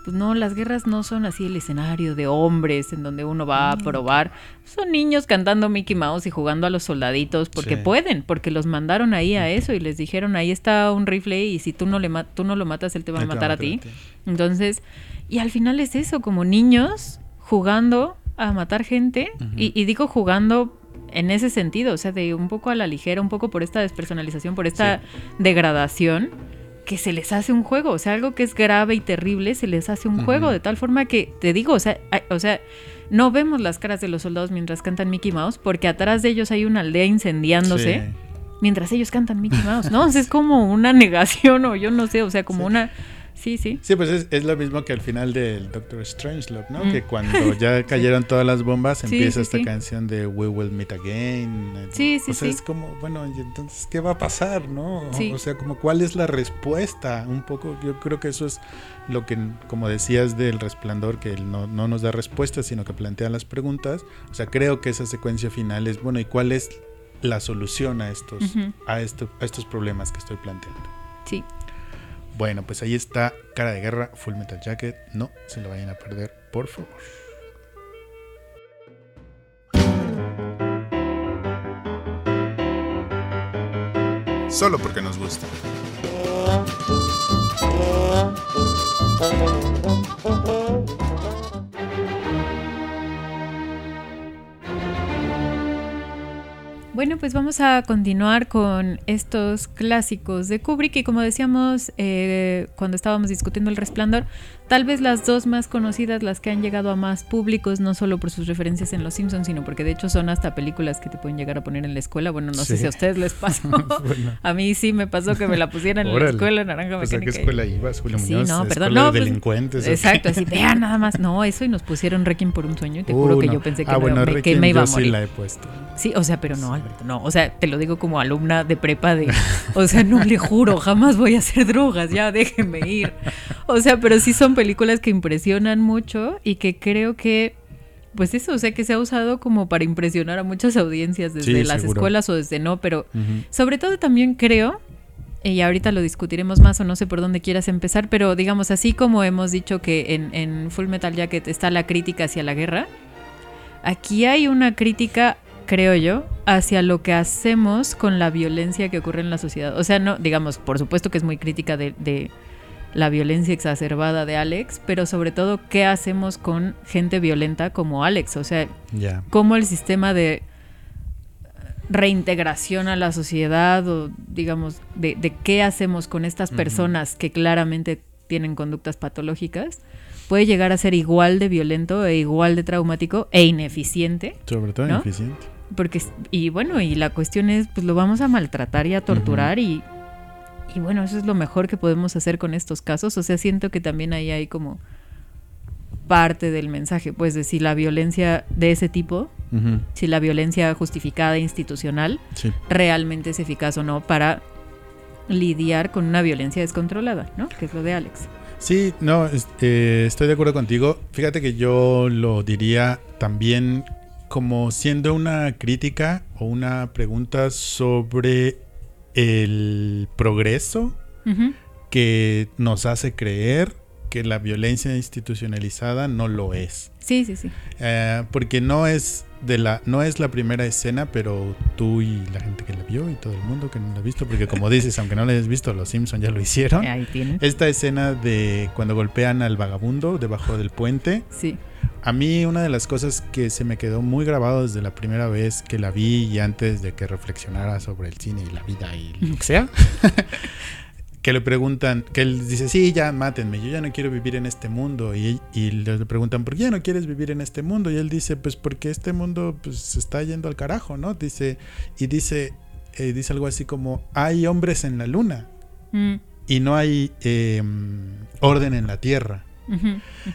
pues no, las guerras no son así el escenario de hombres en donde uno va a Mm. probar. Son niños cantando Mickey Mouse y jugando a los soldaditos porque Sí. pueden, porque los mandaron ahí a eso y les dijeron, ahí está un rifle y si tú no, le tú no lo matas, él te va a matar a ti. Entonces, y al final es eso, como niños jugando a matar gente, y digo jugando en ese sentido, o sea, de un poco a la ligera, un poco por esta despersonalización, por esta degradación, que se les hace un juego, o sea, algo que es grave y terrible, se les hace un juego, de tal forma que, te digo, o sea, hay- o sea, no vemos las caras de los soldados mientras cantan Mickey Mouse, porque atrás de ellos hay una aldea incendiándose Sí. mientras ellos cantan Mickey Mouse, ¿no? O sea, es como una negación o yo no sé, o sea, como Sí. una... Sí, sí. Sí, pues es, es lo mismo que al final del Doctor Strangelove, ¿no? Mm. Que cuando ya <laughs> cayeron todas las bombas, Sí, empieza sí, esta sí. canción de We Will Meet Again. Sí, sí, O sea, sí. es como, bueno, entonces, ¿qué va a pasar, no? Sí. O sea, como, ¿cuál es la respuesta? Un poco, yo creo que eso es lo que, como decías del resplandor, que él no, no nos da respuestas, sino que plantea las preguntas. O sea, creo que esa secuencia final es, bueno, ¿y cuál es la solución a estos, a, esto, a estos problemas que estoy planteando? Sí. Bueno, pues ahí está Cara de Guerra, Full Metal Jacket. No se lo vayan a perder, por favor. Solo porque nos gusta. Bueno, pues vamos a continuar con estos clásicos de Kubrick y como decíamos eh, cuando estábamos discutiendo El Resplandor, tal vez las dos más conocidas, las que han llegado a más públicos, no solo por sus referencias en Los Simpsons, sino porque de hecho son hasta películas que te pueden llegar a poner en la escuela. Bueno, no sé si a ustedes les pasó. <laughs> Bueno. a mí sí me pasó que me la pusieran en la escuela, Naranja Pues, ¿A qué Mecánica. escuela ibas, Julio Sí, no, ¿Escuela perdón, de no, pues, delincuentes. Exacto, así, vean nada más. No, eso y nos pusieron Requiem por un sueño y te Uh, juro que no. yo pensé que, ah, me, bueno, me- que me iba a morir. sí la he puesto. Sí, o sea, pero no, Alberto, no. O sea, te lo digo como alumna de prepa de, o sea, no le juro, jamás voy a hacer drogas, ya déjenme ir. O sea, pero sí son películas que impresionan mucho y que creo que, pues eso, o sea, que se ha usado como para impresionar a muchas audiencias desde Sí, las seguro. escuelas o desde no, pero sobre todo también creo, y ahorita lo discutiremos más o no sé por dónde quieras empezar, pero digamos, así como hemos dicho que en, en Full Metal Jacket está la crítica hacia la guerra, aquí hay una crítica, creo yo, hacia lo que hacemos con la violencia que ocurre en la sociedad. O sea, no, digamos, por supuesto que es muy crítica de, de, la violencia exacerbada de Alex, pero sobre todo qué hacemos con gente violenta como Alex, o sea, cómo el sistema de reintegración a la sociedad o digamos de, de qué hacemos con estas personas que claramente tienen conductas patológicas puede llegar a ser igual de violento e igual de traumático e ineficiente Sobre todo ¿No? ineficiente. porque y bueno y la cuestión es pues lo vamos a maltratar y a torturar y y bueno eso es lo mejor que podemos hacer con estos casos o sea siento que también ahí hay como parte del mensaje pues de si la violencia de ese tipo si la violencia justificada institucional Sí. realmente es eficaz o no para lidiar con una violencia descontrolada, ¿no? Que es lo de Alex. Sí, no, es- eh, estoy de acuerdo contigo. Fíjate que yo lo diría también como siendo una crítica o una pregunta sobre el progreso que nos hace creer que la violencia institucionalizada no lo es. Sí, sí, sí. Eh, porque no es de la no es la primera escena, pero tú y la gente que la vio y todo el mundo que no la ha visto, porque como <laughs> dices, aunque no la hayas visto, los Simpson ya lo hicieron. Ahí tienen. Esta escena de cuando golpean al vagabundo debajo del puente, Sí. A mí una de las cosas que se me quedó muy grabado desde la primera vez que la vi y antes de que reflexionara sobre el cine y la vida y lo que sea, <laughs> que le preguntan, que él dice, sí, ya mátenme, yo ya no quiero vivir en este mundo. Y, y le preguntan, ¿por qué ya no quieres vivir en este mundo? Y él dice, pues porque este mundo pues, se está yendo al carajo, ¿no? Dice, y dice, eh, dice algo así como, hay hombres en la luna Mm, y no hay eh, orden en la tierra.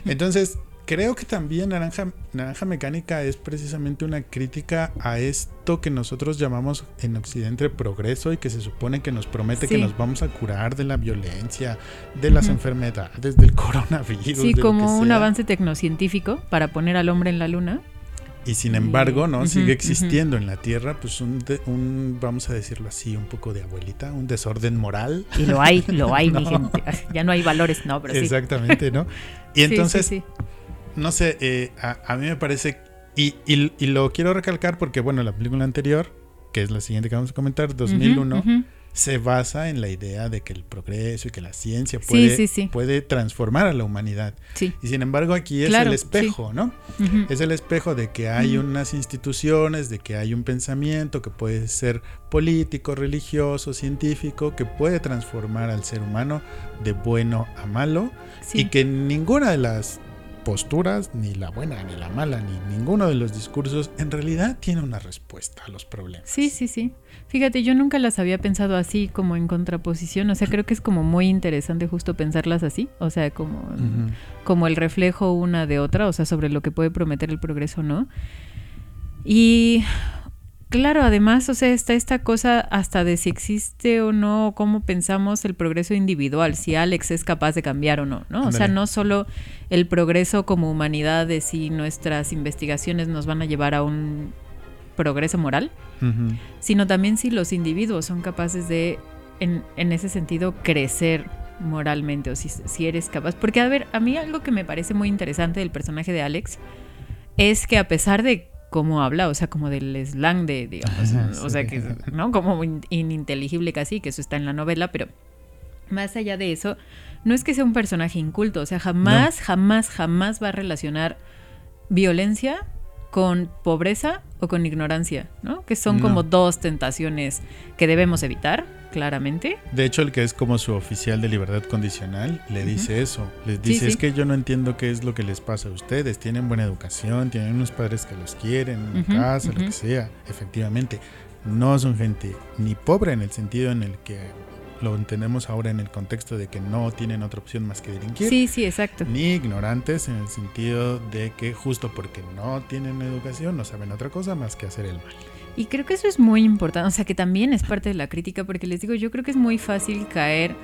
Entonces, creo que también Naranja, Naranja Mecánica es precisamente una crítica a esto que nosotros llamamos en Occidente progreso y que se supone que nos promete que nos vamos a curar de la violencia, de las Ujú. enfermedades, del coronavirus. Sí, de lo que como un sea. avance tecnocientífico para poner al hombre en la luna. Y sin embargo, ¿no? Sigue existiendo en la Tierra, pues un, de- un, vamos a decirlo así, un poco de abuelita, un desorden moral. Y lo hay, lo hay, <laughs> mi gente. Ya no hay valores, no, pero sí. Exactamente, ¿no? Y <laughs> entonces, sí, sí. No sé, eh, a, a mí me parece, y, y- y lo quiero recalcar porque, bueno, la película anterior, que es la siguiente que vamos a comentar, 2001, Ujú, ujú. se basa en la idea de que el progreso y que la ciencia puede, sí, sí. puede transformar a la humanidad. Sí. Y sin embargo aquí es Claro, el espejo, ¿no? Es el espejo de que hay unas instituciones, de que hay un pensamiento que puede ser político, religioso, científico, que puede transformar al ser humano de bueno a malo y que ninguna de las posturas, ni la buena ni la mala, ni ninguno de los discursos, en realidad tiene una respuesta a los problemas. Sí, sí, sí. Fíjate, yo nunca las había pensado así, como en contraposición. O sea, creo que es como muy interesante justo pensarlas así. O sea, como, como el reflejo una de otra, o sea, sobre lo que puede prometer el progreso, ¿no? Y claro, además, o sea, está esta cosa hasta de si existe o no, cómo pensamos el progreso individual, si Alex es capaz de cambiar o no, ¿no? O sea, no solo el progreso como humanidad de si nuestras investigaciones nos van a llevar a un progreso moral, sino también si los individuos son capaces de, en, en ese sentido, crecer moralmente o si, si eres capaz. Porque, a ver, a mí algo que me parece muy interesante del personaje de Alex es que a pesar de cómo habla, o sea, como del slang de, digamos, o sea, que, ¿no? Como in- ininteligible casi, que eso está en la novela, pero más allá de eso, no es que sea un personaje inculto, o sea, jamás, jamás, jamás va a relacionar violencia con pobreza o con ignorancia, ¿no? Que son No. como dos tentaciones que debemos evitar, claramente. De hecho, el que es como su oficial de libertad condicional le dice eso. Les dice, sí. es que yo no entiendo qué es lo que les pasa a ustedes. Tienen buena educación, tienen unos padres que los quieren, una casa, lo que sea. Efectivamente, no son gente ni pobre en el sentido en el que lo entendemos ahora en el contexto de que no tienen otra opción más que delinquir. Sí, sí, exacto. Ni ignorantes en el sentido de que justo porque no tienen educación no saben otra cosa más que hacer el mal. Y creo que eso es muy importante, o sea, que también es parte de la crítica, porque les digo, yo creo que es muy fácil caer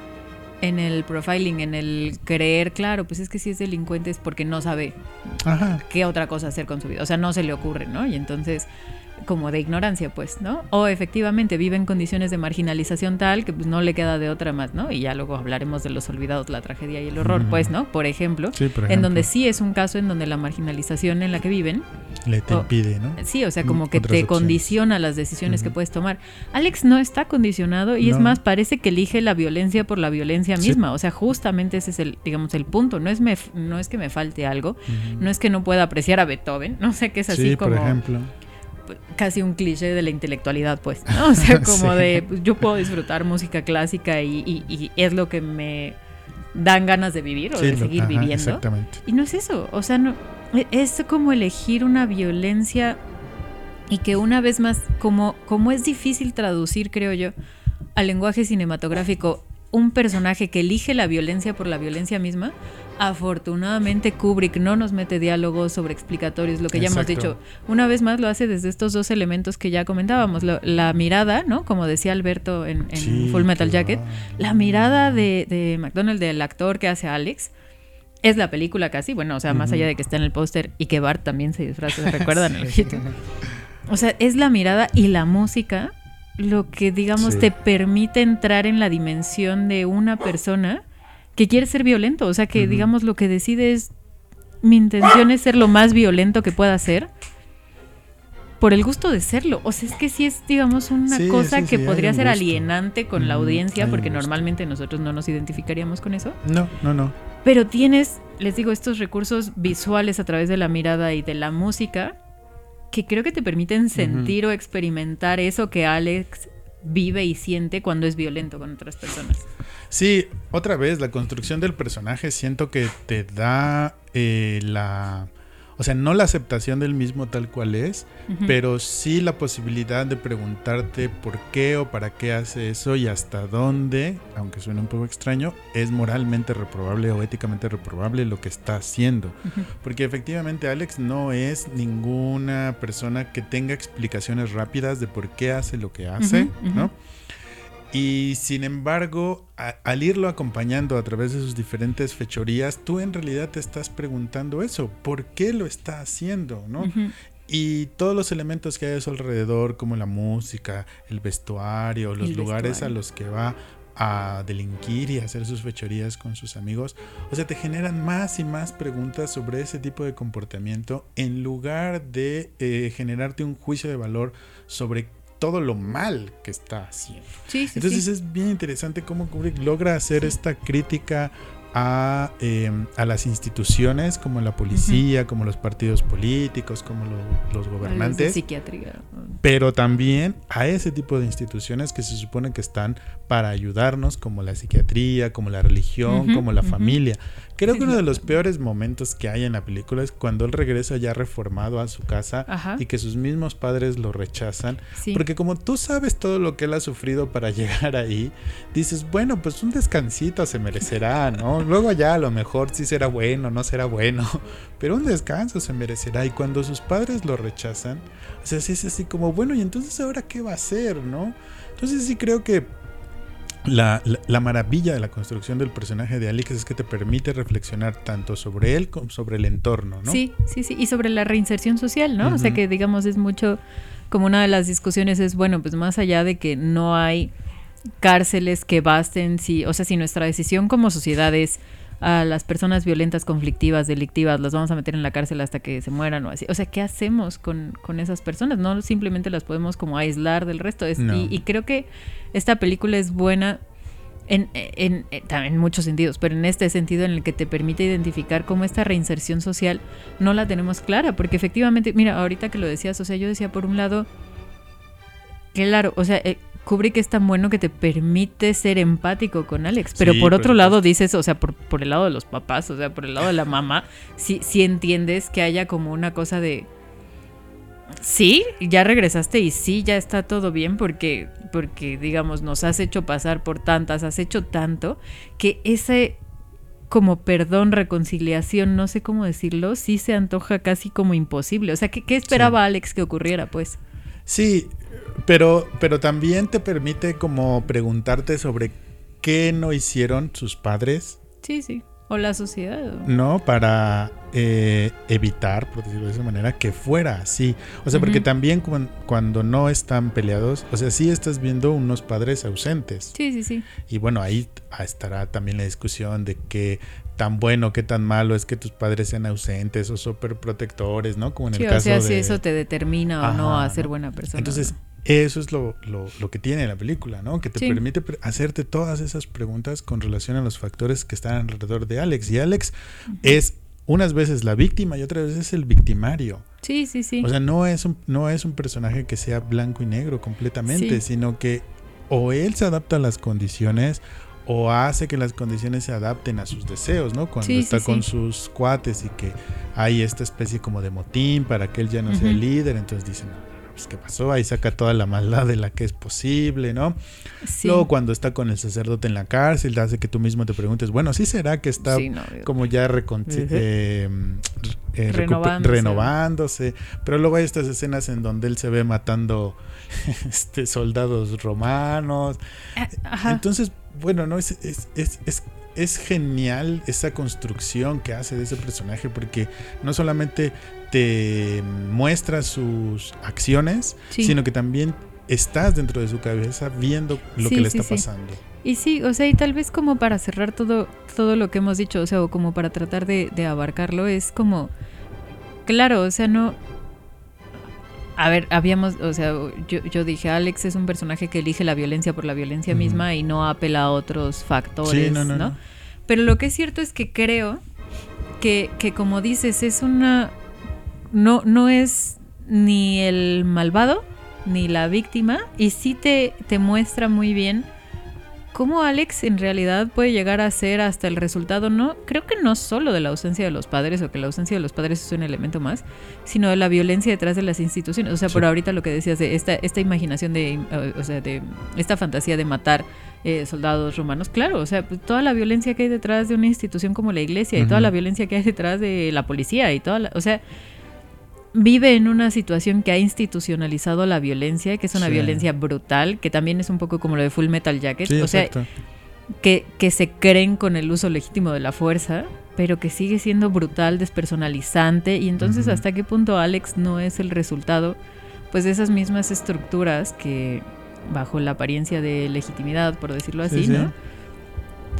en el profiling, en el creer, claro, pues es que si es delincuente es porque no sabe Ajá. qué otra cosa hacer con su vida, o sea, no se le ocurre, ¿no? Y entonces como de ignorancia, pues, ¿no? O efectivamente vive en condiciones de marginalización tal que pues, no le queda de otra más, ¿no? Y ya luego hablaremos de los olvidados, la tragedia y el horror, pues, ¿no? Por ejemplo, Sí, por en donde sí es un caso en donde la marginalización en la que viven, Le te o- impide, ¿no? sí, o sea, Mm, como que otras te condiciona las decisiones que puedes tomar. Alex no está condicionado y es más, parece que elige la violencia por la violencia Sí. misma. O sea, justamente ese es el, digamos, el punto. No es, me, no es que me falte algo, no es que no pueda apreciar a Beethoven, <laughs> no sé que es así sí, como por ejemplo. Casi un cliché de la intelectualidad, pues, ¿no? O sea, <laughs> como Sí. de pues, yo puedo disfrutar música clásica y, y- y es lo que me dan ganas de vivir o Sí, de lo- seguir ajá, viviendo. Exactamente. Y no es eso, o sea, no e- es como elegir una violencia y que una vez más, como, como es difícil traducir, creo yo, al lenguaje cinematográfico un personaje que elige la violencia por la violencia misma, afortunadamente Kubrick no nos mete diálogos sobre explicatorios, lo que ya hemos dicho. Una vez más lo hace desde estos dos elementos que ya comentábamos, la mirada, ¿no? Como decía Alberto en, en Sí, Full Metal Jacket, la mirada de, de McDonald, del actor que hace a Alex, es la película casi, bueno, o sea, más allá de que está en el póster y que Bart también se disfraza, ¿se <laughs> recuerdan? el ojito? O sea, es la mirada y la música lo que, digamos, Sí. te permite entrar en la dimensión de una persona que quiere ser violento. O sea, que, digamos, lo que decide es, mi intención es ser lo más violento que pueda ser por el gusto de serlo. O sea, es que sí es, digamos, una Sí, cosa sí, que sí, podría ser alienante con la audiencia, porque normalmente nosotros no nos identificaríamos con eso. No, no, no. Pero tienes, les digo, estos recursos visuales a través de la mirada y de la música que creo que te permiten sentir o experimentar eso que Alex vive y siente cuando es violento con otras personas. Sí, otra vez, la construcción del personaje siento que te da eh, la... O sea, no la aceptación del mismo tal cual es, pero sí la posibilidad de preguntarte por qué o para qué hace eso y hasta dónde, aunque suene un poco extraño, es moralmente reprobable o éticamente reprobable lo que está haciendo. Porque efectivamente Alex no es ninguna persona que tenga explicaciones rápidas de por qué hace lo que hace. ¿no? Y sin embargo, a- al irlo acompañando a través de sus diferentes fechorías, tú en realidad te estás preguntando eso, ¿por qué lo está haciendo? ¿no? Y todos los elementos que hay a su alrededor, como la música, el vestuario, los El lugares vestuario. a los que va a delinquir y hacer sus fechorías con sus amigos, o sea, te generan más y más preguntas sobre ese tipo de comportamiento en lugar de eh, generarte un juicio de valor sobre todo lo mal que está haciendo. Sí, sí, Entonces sí. es bien interesante cómo Kubrick logra hacer esta crítica a, eh, a las instituciones como la policía, como los partidos políticos, como lo- los gobernantes, psiquiatría. pero también a ese tipo de instituciones que se supone que están para ayudarnos, como la psiquiatría, como la religión, como la familia. Creo que uno de los peores momentos que hay en la película es cuando él regresa ya reformado a su casa Ajá. y que sus mismos padres lo rechazan Sí. porque como tú sabes todo lo que él ha sufrido para <laughs> llegar ahí, dices, bueno, pues un descansito se merecerá, ¿no? Luego ya a lo mejor sí será bueno, no será bueno, <laughs> pero un descanso se merecerá. Y cuando sus padres lo rechazan, o sea, sí es así como, bueno, ¿y entonces ahora qué va a hacer, no? Entonces sí creo que la, la- la maravilla de la construcción del personaje de Alex es que te permite reflexionar tanto sobre él como sobre el entorno, ¿no? Sí, sí, sí. Y sobre la reinserción social, ¿no? O sea que digamos es mucho, como una de las discusiones es, bueno, pues más allá de que no hay cárceles que basten, si, o sea, si nuestra decisión como sociedad es a las personas violentas, conflictivas, delictivas, las vamos a meter en la cárcel hasta que se mueran o así. O sea, ¿qué hacemos con, con esas personas? No simplemente las podemos como aislar del resto. Es- No. y, y creo que esta película es buena en, en, en- también en muchos sentidos, pero en este sentido en el que te permite identificar cómo esta reinserción social no la tenemos clara, porque efectivamente, mira, ahorita que lo decías, o sea, yo decía por un lado, claro, o sea, eh, Kubrick es tan bueno que te permite ser empático con Alex, pero Sí, por otro lado dices, o sea, por, por el lado de los papás, o sea, por el lado de la mamá, sí, sí entiendes que haya como una cosa de... Sí, ya regresaste y sí, ya está todo bien porque, porque, digamos, nos has hecho pasar por tantas, has hecho tanto, que ese como perdón, reconciliación, no sé cómo decirlo, sí se antoja casi como imposible. O sea, ¿qué, qué esperaba Alex que ocurriera, pues? Sí, pero, pero también te permite como preguntarte sobre qué no hicieron sus padres Sí, sí. O la sociedad. No, para eh, evitar, por decirlo de esa manera, que fuera así. O sea, porque también cuando no están peleados, o sea, sí estás viendo unos padres ausentes. Sí, sí, sí. Y bueno, ahí estará también la discusión de qué tan bueno, qué tan malo es que tus padres sean ausentes o súper protectores, ¿no? Como en el caso o sea, si eso te determina o no a ser buena persona. Entonces, eso es lo, que tiene la película, ¿no? Que te permite hacerte todas esas preguntas con relación a los factores que están alrededor de Alex. Y Alex es unas veces la víctima y otras veces el victimario. Sí, sí, sí. O sea, no es un, no es un personaje que sea blanco y negro completamente, sino que o él se adapta a las condiciones o hace que las condiciones se adapten a sus deseos, ¿no? Cuando está con sus cuates y que hay esta especie como de motín para que él ya no sea el líder, entonces dicen, pues, ¿qué pasó? Ahí saca toda la maldad de la que es posible, ¿no? Luego cuando está con el sacerdote en la cárcel, hace que tú mismo te preguntes, bueno, ¿sí será que está como ya eh, eh, renovándose. Pero luego hay estas escenas en donde él se ve matando <laughs> este, soldados romanos. Eh, Entonces, bueno, no es, es, es, es genial esa construcción que hace de ese personaje porque no solamente te muestra sus acciones, sino que también estás dentro de su cabeza viendo lo que le está pasando. Y sí, o sea, y tal vez como para cerrar todo, todo lo que hemos dicho, o sea, o como para tratar de, abarcarlo, es como, claro, o sea, no, a ver, habíamos, o sea, yo, yo, dije, Alex es un personaje que elige la violencia por la violencia misma y no apela a otros factores, no, no, Pero lo que es cierto es que creo que, que como dices, es una, no, no es ni el malvado ni la víctima y sí te, te muestra muy bien cómo Alex en realidad puede llegar a ser hasta el resultado, no, creo que no solo de la ausencia de los padres o que la ausencia de los padres es un elemento más, sino de la violencia detrás de las instituciones. O sea, por ahorita lo que decías de esta, esta imaginación de, o sea, de esta fantasía de matar eh, soldados romanos, claro, o sea, pues, toda la violencia que hay detrás de una institución como la iglesia y toda la violencia que hay detrás de la policía y toda la, o sea, vive en una situación que ha institucionalizado la violencia, que es una violencia brutal, que también es un poco como lo de Full Metal Jacket, o sea, que, que se creen con el uso legítimo de la fuerza, pero que sigue siendo brutal, despersonalizante, y entonces hasta qué punto Alex no es el resultado, pues de esas mismas estructuras que, bajo la apariencia de legitimidad, por decirlo así, ¿no?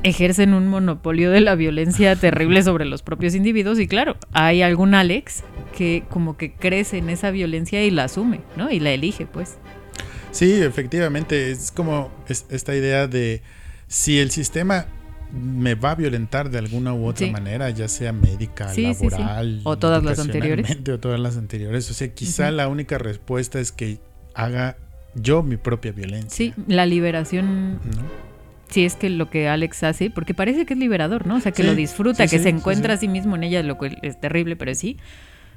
Ejercen un monopolio de la violencia <laughs> terrible sobre los propios individuos y claro, hay algún Alex que como que crece en esa violencia y la asume, ¿no? Y la elige, pues. Sí, efectivamente, es como esta idea de si el sistema me va a violentar de alguna u otra manera, ya sea médica, laboral, o todas las anteriores, o todas las anteriores, o sea, quizá la única respuesta es que haga yo mi propia violencia. Sí, la liberación si es que lo que Alex hace, porque parece que es liberador, ¿no? O sea, que lo disfruta, que se encuentra a sí mismo en ella, lo cual es terrible, pero sí.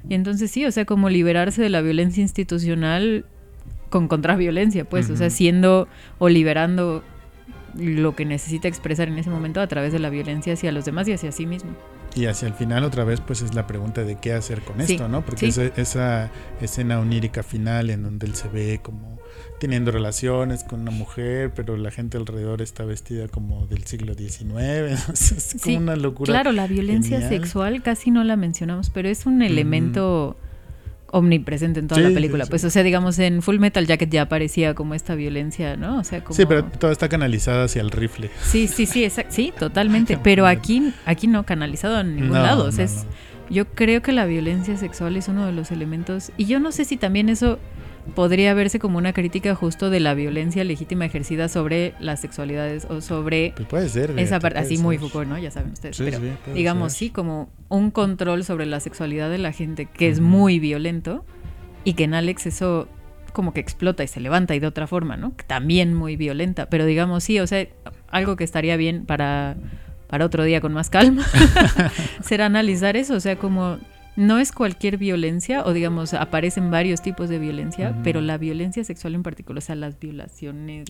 Y entonces sí, o sea, como liberarse de la violencia institucional con contraviolencia, pues, o sea, siendo o liberando lo que necesita expresar en ese momento a través de la violencia hacia los demás y hacia sí mismo. Y hacia el final otra vez pues es la pregunta de qué hacer con esto, ¿no? Porque esa escena onírica final en donde él se ve como teniendo relaciones con una mujer, pero la gente alrededor está vestida como del siglo XIX. <laughs> es como una locura. Claro, la violencia sexual casi no la mencionamos, pero es un elemento omnipresente en toda la película. pues, o sea, digamos, en Full Metal Jacket ya aparecía como esta violencia, ¿no? O sea, como... Sí, pero todo está canalizado hacia el rifle. Sí, sí, sí, sí, totalmente. <laughs> pero aquí, aquí no canalizado en ningún lado. O sea, es, yo creo que la violencia sexual es uno de los elementos. Y yo no sé si también eso podría verse como una crítica justo de la violencia legítima ejercida sobre las sexualidades o sobre pues puede ser, esa parte, así muy Foucault, ¿no? Ya saben ustedes, pero digamos sí, como un control sobre la sexualidad de la gente que es muy violento y que en Alex eso como que explota y se levanta y de otra forma, ¿no? También muy violenta, pero digamos sí, o sea, algo que estaría bien para para otro día con más calma <laughs> será analizar eso, o sea, como no es cualquier violencia, o digamos, aparecen varios tipos de violencia, pero la violencia sexual en particular, o sea, las violaciones,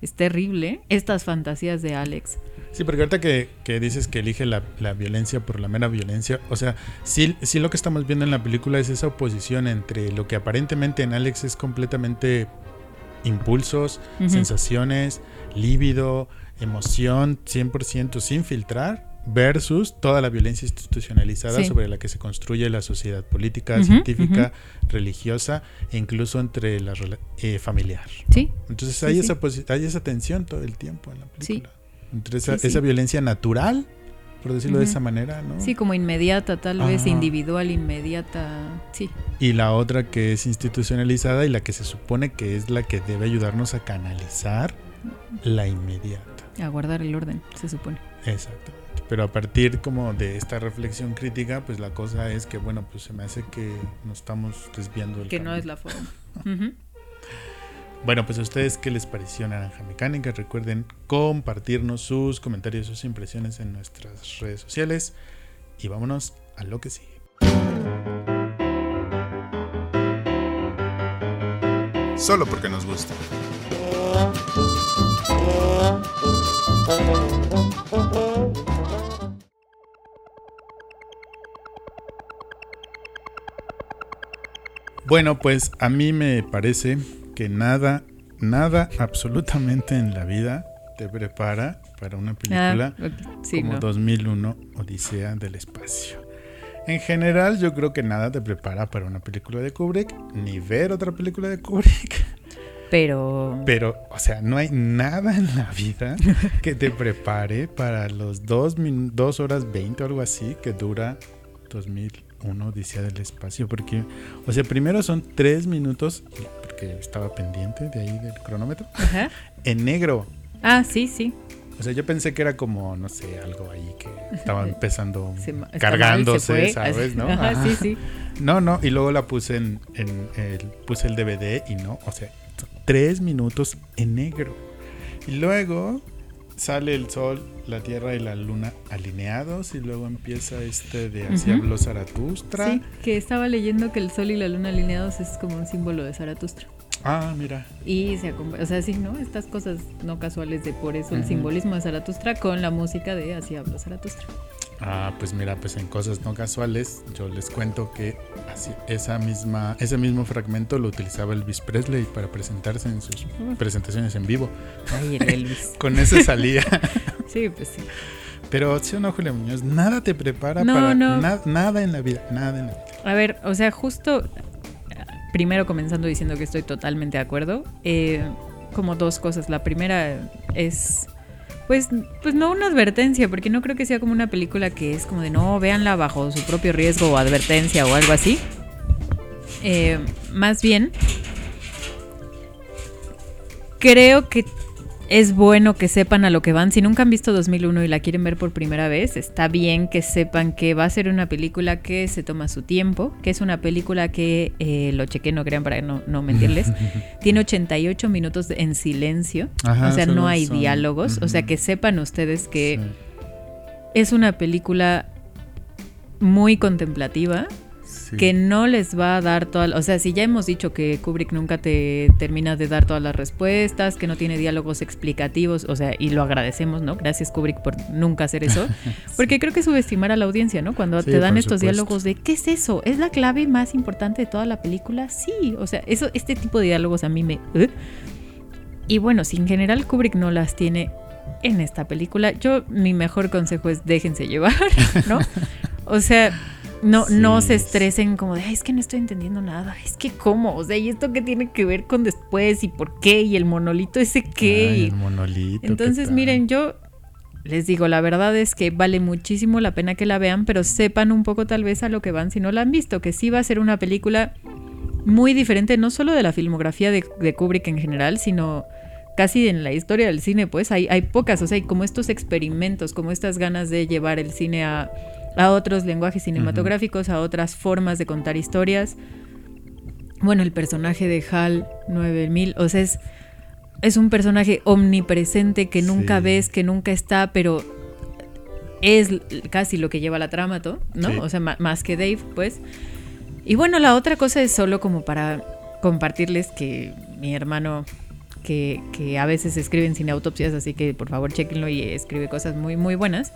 es terrible. Estas fantasías de Alex. Sí, porque ahorita que, dices que elige la, violencia por la mera violencia, o sea, sí, sí lo que estamos viendo en la película es esa oposición entre lo que aparentemente en Alex es completamente impulsos, sensaciones, líbido, emoción 100% sin filtrar versus toda la violencia institucionalizada Sí. sobre la que se construye la sociedad política, científica, religiosa e incluso entre la eh, familiar. ¿no? Sí, Entonces Sí, hay, sí. Esa hay esa tensión todo el tiempo en la película. Entre esa, esa violencia natural, por decirlo de esa manera, ¿no? sí, como inmediata, tal vez, individual, inmediata. Sí, Y la otra que es institucionalizada y la que se supone que es la que debe ayudarnos a canalizar la inmediata. a guardar el orden, se supone. Exactamente. Pero a partir como de esta reflexión crítica, pues la cosa es que, bueno, pues se me hace que nos estamos desviando del Que no es la forma. <laughs> Bueno, pues a ustedes qué les pareció Naranja Mecánica. Recuerden compartirnos sus comentarios, sus impresiones en nuestras redes sociales. Y vámonos a lo que sigue. Solo porque nos gusta. <laughs> Bueno, pues a mí me parece que nada, nada <laughs> absolutamente en la vida te prepara para una película Ah, sí, como no. 2001 Odisea del Espacio. En general, yo creo que nada te prepara para una película de Kubrick, ni ver otra película de Kubrick. Pero. Pero, o sea, no hay nada en la vida <laughs> que te prepare para los 2 dos horas 20 o algo así que dura 2001 Odisea del Espacio. Porque, o sea, primero son 3 minutos, porque estaba pendiente de ahí del cronómetro, Ajá. en negro. Ah, sí, sí. O sea, yo pensé que era como, no sé, algo ahí que estaba <laughs> empezando Se está cargándose. ¿sabes? ¿no? Ajá, Ajá. sí, sí. No, no, y luego la puse en, en el, puse el DVD y no, o sea, tres minutos en negro. Y luego sale el sol, la tierra y la luna alineados y luego empieza este de Así Ujú. habló Zaratustra. Sí, que estaba leyendo que el sol y la luna alineados es como un símbolo de Zaratustra. Ah, mira. Y se o sea, sí, ¿no? Estas cosas no casuales de por eso el Ujú. simbolismo de Zaratustra con la música de Así habló Zaratustra. Ah, pues mira, pues en cosas no casuales, yo les cuento que así, esa misma, ese mismo fragmento lo utilizaba Elvis Presley para presentarse en sus presentaciones en vivo. Ay, el Elvis. <laughs> Con ese salía. <laughs> Sí, pues sí. Pero sí o no, Julia Muñoz, nada te prepara No, para no. na- nada en la vida, nada en la vida. A ver, o sea, justo primero comenzando diciendo que estoy totalmente de acuerdo. eh, como dos cosas. La primera es, pues, pues no una advertencia, porque no creo que sea como una película que es como de no, véanla bajo su propio riesgo o advertencia o algo así. Eh, más bien, creo que es bueno que sepan a lo que van. Si nunca han visto 2001 y la quieren ver por primera vez, está bien que sepan que va a ser una película que se toma su tiempo, que es una película que, eh, lo chequé, no crean para no, no mentirles, <laughs> tiene 88 minutos en silencio, Ajá, o sea, no hay son- diálogos, o sea, que sepan ustedes que Sí, es una película muy contemplativa, sí. que no les va a dar toda, o sea, si ya hemos dicho que Kubrick nunca te termina de dar todas las respuestas, que no tiene diálogos explicativos, o sea, y lo agradecemos, ¿no? Gracias Kubrick por nunca hacer eso, <laughs> porque creo que subestimar a la audiencia, ¿no? Cuando Sí, te dan estos supuesto. diálogos de ¿qué es eso? ¿Es la clave más importante de toda la película? Sí, o sea, eso este tipo de diálogos a mí me ¿eh? Y bueno, si en general Kubrick no las tiene en esta película, yo mi mejor consejo es déjense llevar, <laughs> ¿no? O sea, no, Sí, no se estresen como de, "Ay, es que no estoy entendiendo nada, es que cómo, o sea, ¿y esto qué tiene que ver con después y por qué? Y el monolito ese qué. Ay, el monolito. ¿qué Entonces, miren, yo les digo, la verdad es que vale muchísimo la pena que la vean, pero sepan un poco tal vez a lo que van si no la han visto, que sí va a ser una película muy diferente, no solo de la filmografía de, de Kubrick en general, sino casi en la historia del cine, pues hay, hay pocas, o sea, hay como estos experimentos, como estas ganas de llevar el cine a, a otros lenguajes cinematográficos, a otras formas de contar historias. Bueno, el personaje de Hal 9000, o sea, es, es un personaje omnipresente que nunca Sí. ves, que nunca está, pero es casi lo que lleva la trama. ¿no? Sí. O sea, más que Dave, pues. Y bueno, la otra cosa es solo como para compartirles que mi hermano, que, que a veces escribe en cine autopsias, así que por favor chequenlo y escribe cosas muy, muy buenas.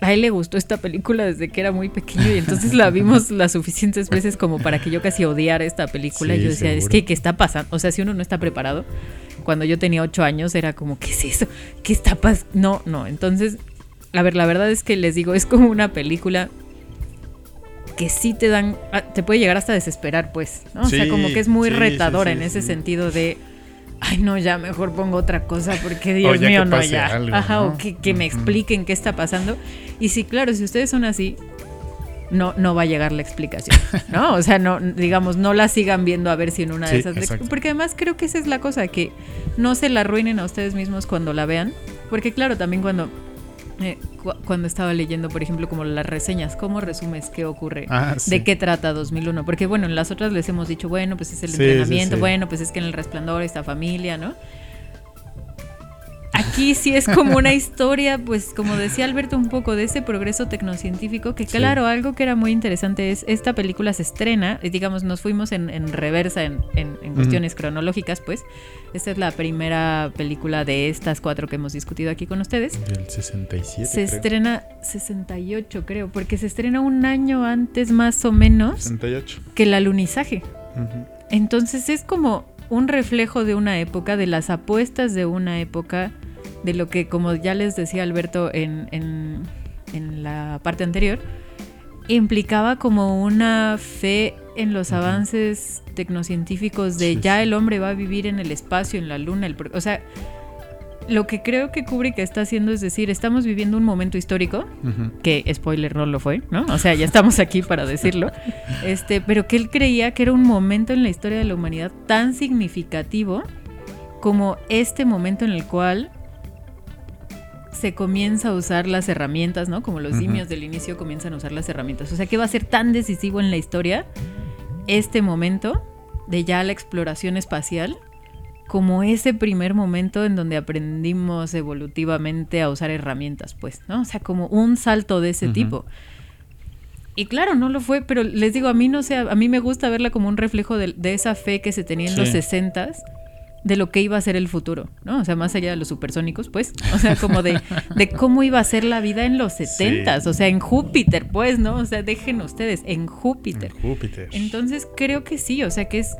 A él le gustó esta película desde que era muy pequeño y entonces la vimos <laughs> las suficientes veces como para que yo casi odiara esta película. Sí, y yo decía, es que, ¿qué está pasando? O sea, si uno no está preparado, cuando yo tenía ocho años era como, ¿qué es eso? ¿Qué está pasando? No, no, entonces a ver, la verdad es que les digo, es como una película que sí te dan, ah, te puede llegar hasta a desesperar, pues, ¿no? o sea, como que es muy sí, retadora en ese sentido de, ay, no, ya mejor pongo otra cosa porque Dios mío, no, ya. algo, Ajá, ¿no? o que, que me expliquen qué está pasando. Y sí, claro, si ustedes son así, no, no va a llegar la explicación, <laughs> ¿no? O sea, no, digamos, no la sigan viendo a ver si en una de esas... exacto. Porque además creo que esa es la cosa, que no se la arruinen a ustedes mismos cuando la vean. Porque claro, también cuando... eh, cu- cuando estaba leyendo, por ejemplo, como las reseñas, ¿cómo resumes qué ocurre? Ah, sí. ¿De qué trata 2001? Porque bueno, en las otras les hemos dicho, bueno, pues es el Sí, entrenamiento, sí. bueno, pues es que en el resplandor esta familia, ¿no? Aquí sí es como una historia, pues como decía Alberto, un poco de ese progreso tecnocientífico, que Sí. claro, algo que era muy interesante es, esta película se estrena, digamos, nos fuimos en, en reversa en, en- en cuestiones cronológicas, pues. Esta es la primera película de estas cuatro que hemos discutido aquí con ustedes. Del 67. Se creo. estrena 68, creo, porque se estrena un año antes más o menos 68. que el alunizaje. Entonces es como un reflejo de una época, de las apuestas de una época, de lo que, como ya les decía Alberto en, en- en la parte anterior, implicaba como una fe en los avances tecnocientíficos de Sí, ya sí. el hombre va a vivir en el espacio, en la luna, el o sea, lo que creo que Kubrick está haciendo es decir, estamos viviendo un momento histórico, que spoiler no lo fue, ¿no? O sea, ya estamos aquí para decirlo. <laughs> Este, pero que él creía que era un momento en la historia de la humanidad tan significativo como este momento en el cual se comienza a usar las herramientas, ¿no? Como los simios del inicio comienzan a usar las herramientas. O sea, que va a ser tan decisivo en la historia este momento de ya la exploración espacial como ese primer momento en donde aprendimos evolutivamente a usar herramientas, pues, ¿no? O sea, como un salto de ese tipo. Y claro, no lo fue, pero les digo, a mí no sé, a mí me gusta verla como un reflejo de, esa fe que se tenía en los 60s de lo que iba a ser el futuro, ¿no? O sea, más allá de los supersónicos, pues, o sea, como de, de cómo iba a ser la vida en los 70 o sea, en Júpiter, pues, ¿no? O sea, dejen ustedes, en Júpiter. En Júpiter. Entonces creo que sí, o sea que es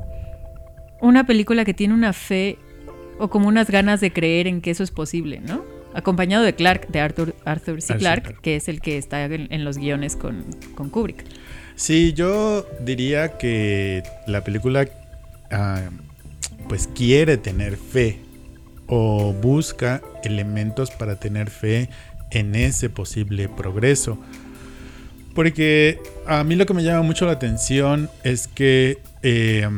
una película que tiene una fe o como unas ganas de creer en que eso es posible, ¿no? Acompañado de Clark, de Arthur, Arthur C. Arthur Clarke, que es el que está en, en los guiones con, con Kubrick. Sí, yo diría que la película ah, pues quiere tener fe o busca elementos para tener fe en ese posible progreso. Porque a mí lo que me llama mucho la atención es que eh,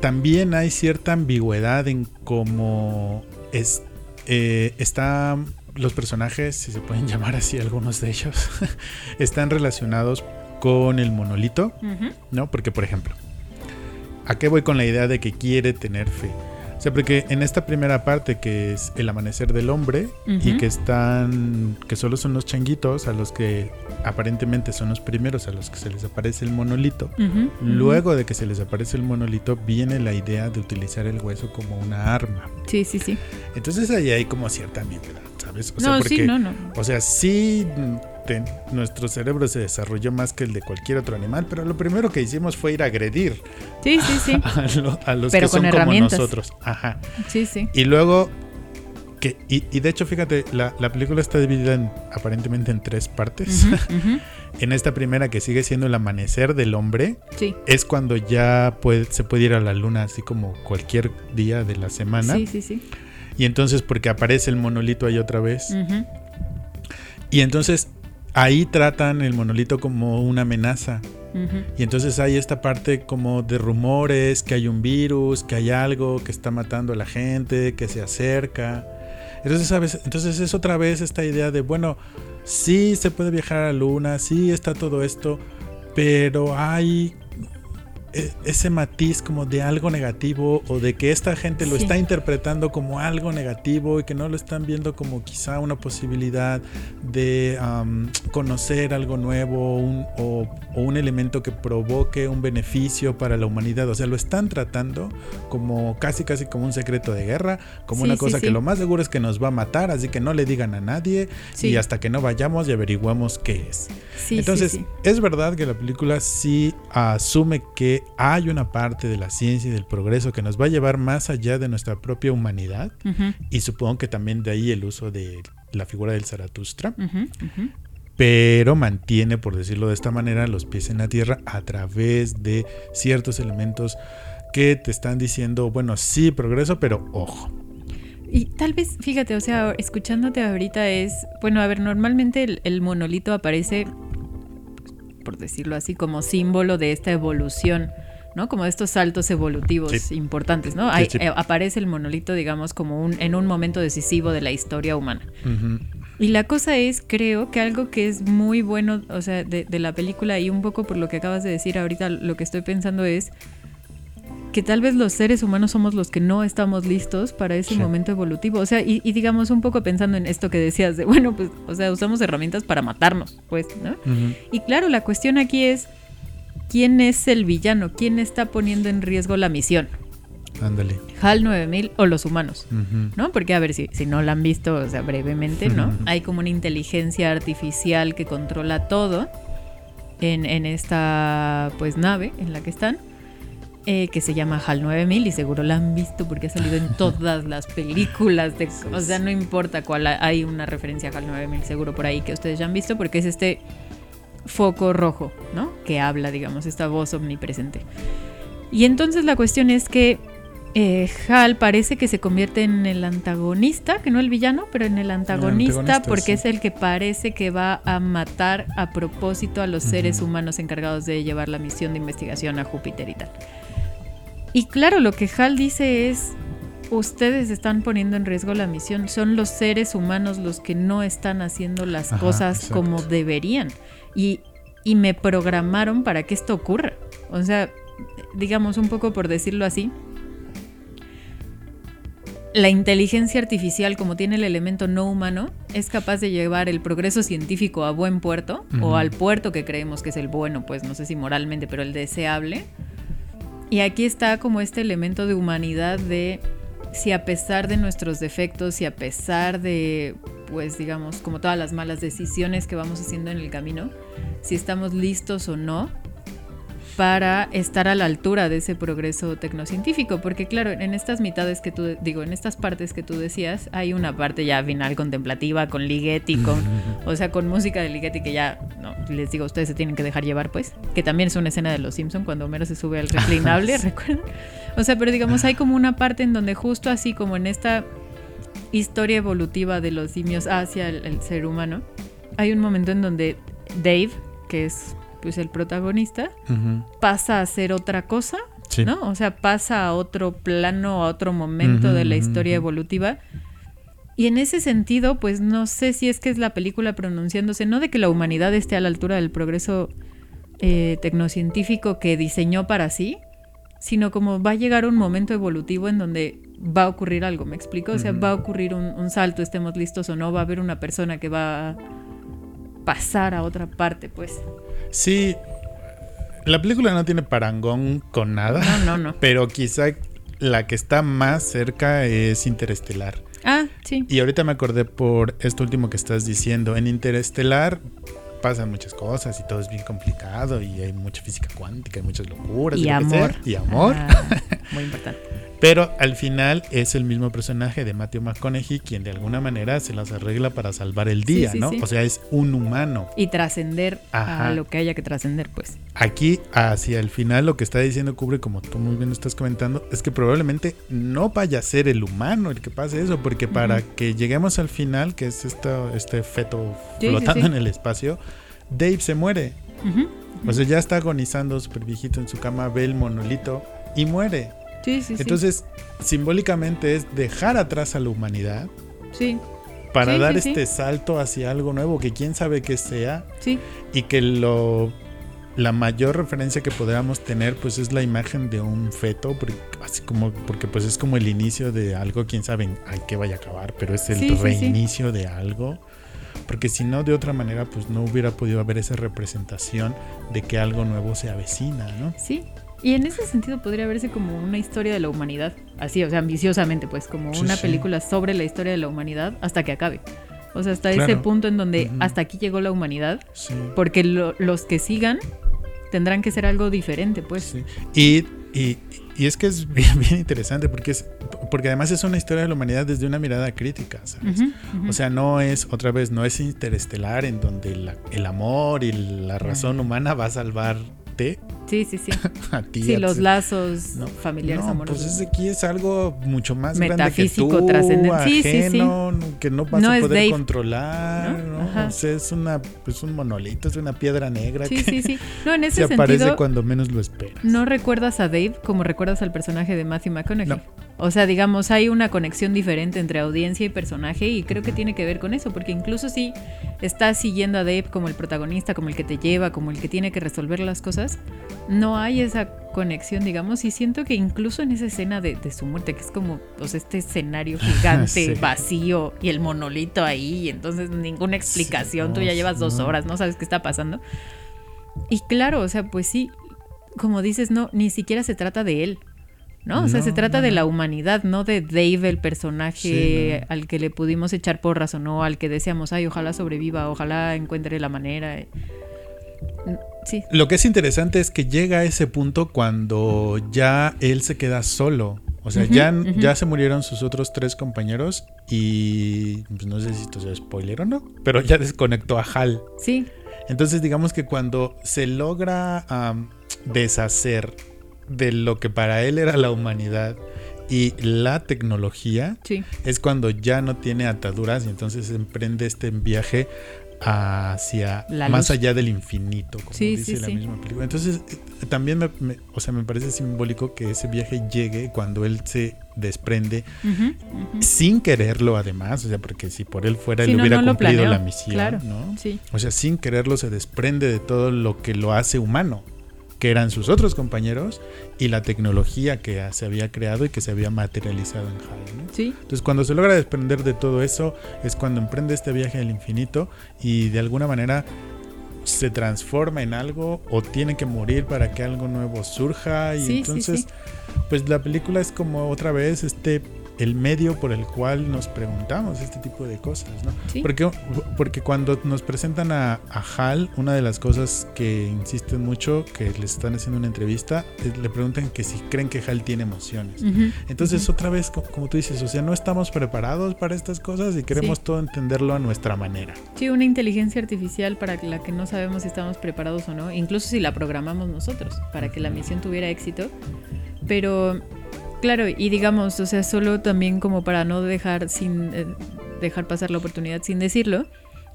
también hay cierta ambigüedad en cómo es, eh, están los personajes, si se pueden <laughs> llamar así algunos de ellos, <laughs> están relacionados con el monolito, ¿no? Porque, por ejemplo, ¿a qué voy con la idea de que quiere tener fe? O sea, porque en esta primera parte que es el amanecer del hombre y que están, que solo son los changuitos a los que aparentemente son los primeros a los que se les aparece el monolito. Luego de que se les aparece el monolito viene la idea de utilizar el hueso como una arma. Sí, sí, sí. Entonces ahí hay como cierta ambigüedad, ¿sabes? O sea, no, porque sí, no, no. o sea, sí, nuestro cerebro se desarrolló más que el de cualquier otro animal, pero lo primero que hicimos fue ir a agredir Sí, sí, sí. <laughs> a, lo- a los Pero que son como nosotros. Ajá. Sí, sí. Y luego, que, y, y de hecho, fíjate, la, la película está dividida en, aparentemente en tres partes. <laughs> En esta primera, que sigue siendo el amanecer del hombre, Sí. es cuando ya puede, se puede ir a la luna así como cualquier día de la semana. Sí, sí, sí. Y entonces, porque aparece el monolito ahí otra vez. Y entonces ahí tratan el monolito como una amenaza. Y entonces hay esta parte como de rumores, que hay un virus, que hay algo que está matando a la gente, que se acerca. Entonces, ¿sabes? Entonces es otra vez esta idea de, bueno, sí se puede viajar a la luna, sí está todo esto, pero hay ese matiz como de algo negativo o de que esta gente lo Sí. está interpretando como algo negativo y que no lo están viendo como quizá una posibilidad de am, conocer algo nuevo un- o, o un elemento que provoque un beneficio para la humanidad. O sea, lo están tratando como casi casi como un secreto de guerra, como Sí, una sí, cosa que lo más seguro es que nos va a matar, así que no le digan a nadie y hasta que no vayamos y averiguamos qué es. Entonces, es verdad que la película sí asume que hay una parte de la ciencia y del progreso que nos va a llevar más allá de nuestra propia humanidad y supongo que también de ahí el uso de la figura del Zaratustra, pero mantiene, por decirlo de esta manera, los pies en la tierra a través de ciertos elementos que te están diciendo, bueno, sí, progreso, pero ojo. Y tal vez, fíjate, o sea, escuchándote ahorita es, bueno, a ver, normalmente el, el monolito aparece, por decirlo así, como símbolo de esta evolución, ¿no? Como de estos saltos evolutivos Sí. importantes, ¿no? Hay- sí. eh, aparece el monolito, digamos, como un, en un momento decisivo de la historia humana. Y la cosa es, creo que algo que es muy bueno, o sea, de, de la película y un poco por lo que acabas de decir ahorita, lo que estoy pensando es que tal vez los seres humanos somos los que no estamos listos para ese Sí. momento evolutivo. O sea, y, y digamos un poco pensando en esto que decías de, bueno, pues, o sea, usamos herramientas para matarnos, pues, ¿no? Y claro, la cuestión aquí es, ¿quién es el villano? ¿Quién está poniendo en riesgo la misión? Ándale. ¿HAL 9000 o los humanos? ¿no? Porque a ver si, si no la han visto, o sea, brevemente, ¿no? Hay como una inteligencia artificial que controla todo en, en esta pues nave en la que están. Eh, que se llama HAL 9000 y seguro la han visto porque ha salido en <laughs> todas las películas. De, o sea, no importa cuál, hay una referencia a HAL 9000 seguro por ahí que ustedes ya han visto porque es este foco rojo, ¿no? Que habla, digamos, esta voz omnipresente. Y entonces la cuestión es que eh, Hal parece que se convierte en el antagonista, que no el villano, pero en el antagonista, antagonista, porque sí. es el que parece que va a matar a propósito a los seres humanos encargados de llevar la misión de investigación a Júpiter y tal. Y claro, lo que Hal dice es, ustedes están poniendo en riesgo la misión, son los seres humanos los que no están haciendo las Ajá, cosas exacto. como deberían. Y, y me programaron para que esto ocurra. O sea, digamos un poco por decirlo así, la inteligencia artificial, como tiene el elemento no humano, es capaz de llevar el progreso científico a buen puerto, o al puerto que creemos que es el bueno, pues no sé si moralmente, pero el deseable. Y aquí está como este elemento de humanidad de si a pesar de nuestros defectos y a pesar de, pues digamos, como todas las malas decisiones que vamos haciendo en el camino, si estamos listos o no para estar a la altura de ese progreso tecnocientífico, porque claro, en estas mitades que tú, digo, en estas partes que tú decías, hay una parte ya final contemplativa con Ligeti, con, o sea, con música de Ligeti que ya, no, les digo, ustedes se tienen que dejar llevar, pues, que también es una escena de Los Simpson cuando Homero se sube al reclinable. <laughs> ¿recuerdan? O sea, pero digamos, hay como una parte en donde justo así como en esta historia evolutiva de los simios hacia el, el ser humano, hay un momento en donde Dave, que es pues el protagonista, pasa a hacer otra cosa, Sí. ¿no? O sea, pasa a otro plano, a otro momento de la historia evolutiva. Y en ese sentido, pues no sé si es que es la película pronunciándose, no de que la humanidad esté a la altura del progreso eh, tecnocientífico que diseñó para sí, sino como va a llegar un momento evolutivo en donde va a ocurrir algo, ¿me explico? O sea, va a ocurrir un, un salto, estemos listos o no, va a haber una persona que va a pasar a otra parte, pues. Sí, la película no tiene parangón con nada, No, no, no. pero quizá la que está más cerca es Interestelar. Ah, sí. Y ahorita me acordé por esto último que estás diciendo. En Interestelar pasan muchas cosas y todo es bien complicado y hay mucha física cuántica y muchas locuras. Y sea, amor. Y amor. Ah, muy importante. Pero al final es el mismo personaje de Matthew McConaughey quien de alguna manera se las arregla para salvar el día, sí, ¿no? sí. O sea, es un humano. Y trascender a lo que haya que trascender, pues. Aquí, hacia el final, lo que está diciendo Kubrick, como tú muy bien estás comentando, es que probablemente no vaya a ser el humano el que pase eso, porque para que lleguemos al final, que es esto, este feto flotando en el espacio, Dave se muere. O sea, ya está agonizando súper viejito en su cama, ve el monolito y muere. Sí, sí, sí. Entonces, simbólicamente es dejar atrás a la humanidad Sí, para dar este salto hacia algo nuevo que quién sabe qué sea sí. y que lo la mayor referencia que podamos tener pues es la imagen de un feto porque, así como porque pues es como el inicio de algo quién sabe ay, qué vaya a acabar pero es el Sí, sí, sí. reinicio de algo porque si no de otra manera pues no hubiera podido haber esa representación de que algo nuevo se avecina no Sí. Y en ese sentido podría verse como una historia de la humanidad. Así, o sea, ambiciosamente, pues, como Sí, una sí. película sobre la historia de la humanidad hasta que acabe. O sea, hasta ese punto en donde hasta aquí llegó la humanidad. sí, Porque lo- los que sigan tendrán que ser algo diferente, pues. y, y y es que es bien, <laughs> bien, interesante porque es porque además es una historia de la humanidad desde una mirada crítica, ¿sabes? O sea, no es, otra vez, no es interestelar en donde el amor y la razón humana va a salvar Sí, sí, sí. <laughs> a ti, sí, los lazos familiares no, amorosos. Pues es aquí es algo mucho más Metafísico, grande que tú, trascendente. Sí, ajeno, sí, sí. que no vas a poder controlar. ¿no? O sea, es una, pues un monolito, es una piedra negra sí, que sí, sí. No, en <laughs> ese se aparece cuando menos lo esperas. No recuerdas a Dave como recuerdas al personaje de Matthew McConaughey. O sea, digamos, hay una conexión diferente entre audiencia y personaje y creo que tiene que ver con eso, porque incluso si estás siguiendo a Dave como el protagonista, como el que te lleva, como el que tiene que resolver las cosas, no hay esa conexión, digamos, y siento que incluso en esa escena de, su muerte, que es como pues, este escenario <laughs> gigante, vacío, y el monolito ahí, y entonces ninguna explicación, tú ya llevas dos horas, no sabes qué está pasando. Y claro, o sea, pues sí, como dices, no, ni siquiera se trata de él. ¿no? O sea, se trata de la humanidad, no de Dave, el personaje al que le pudimos echar porras o no, al que decíamos, ay, ojalá sobreviva, ojalá encuentre la manera. Sí. Lo que es interesante es que llega a ese punto cuando ya él se queda solo. O sea, ya, ya se murieron sus otros tres compañeros y pues, no sé si esto es spoiler o no, pero ya desconectó a Hal. Sí. Entonces digamos que cuando se logra deshacer de lo que para él era la humanidad y la tecnología, es cuando ya no tiene ataduras y entonces emprende este viaje hacia más allá del infinito, como dice la misma película. Entonces, eh, también me, o sea, me parece simbólico que ese viaje llegue cuando él se desprende sin quererlo además, o sea, porque si por él fuera él hubiera cumplido la misión, ¿no? O sea, sin quererlo se desprende de todo lo que lo hace humano que eran sus otros compañeros y la tecnología que se había creado y que se había materializado en HAL. Sí. Entonces cuando se logra desprender de todo eso es cuando emprende este viaje al infinito y de alguna manera se transforma en algo o tiene que morir para que algo nuevo surja y entonces pues la película es como otra vez este el medio por el cual nos preguntamos este tipo de cosas, ¿no? Porque, porque cuando nos presentan a, Hal, una de las cosas que insisten mucho, que les están haciendo una entrevista, le preguntan que si creen que Hal tiene emociones. Entonces, otra vez, como, tú dices, o sea, no estamos preparados para estas cosas y queremos todo entenderlo a nuestra manera. Sí, una inteligencia artificial para la que no sabemos si estamos preparados o no, incluso si la programamos nosotros, para que la misión tuviera éxito. Pero Claro, y digamos, o sea, solo también como para no dejar sin eh, dejar pasar la oportunidad sin decirlo,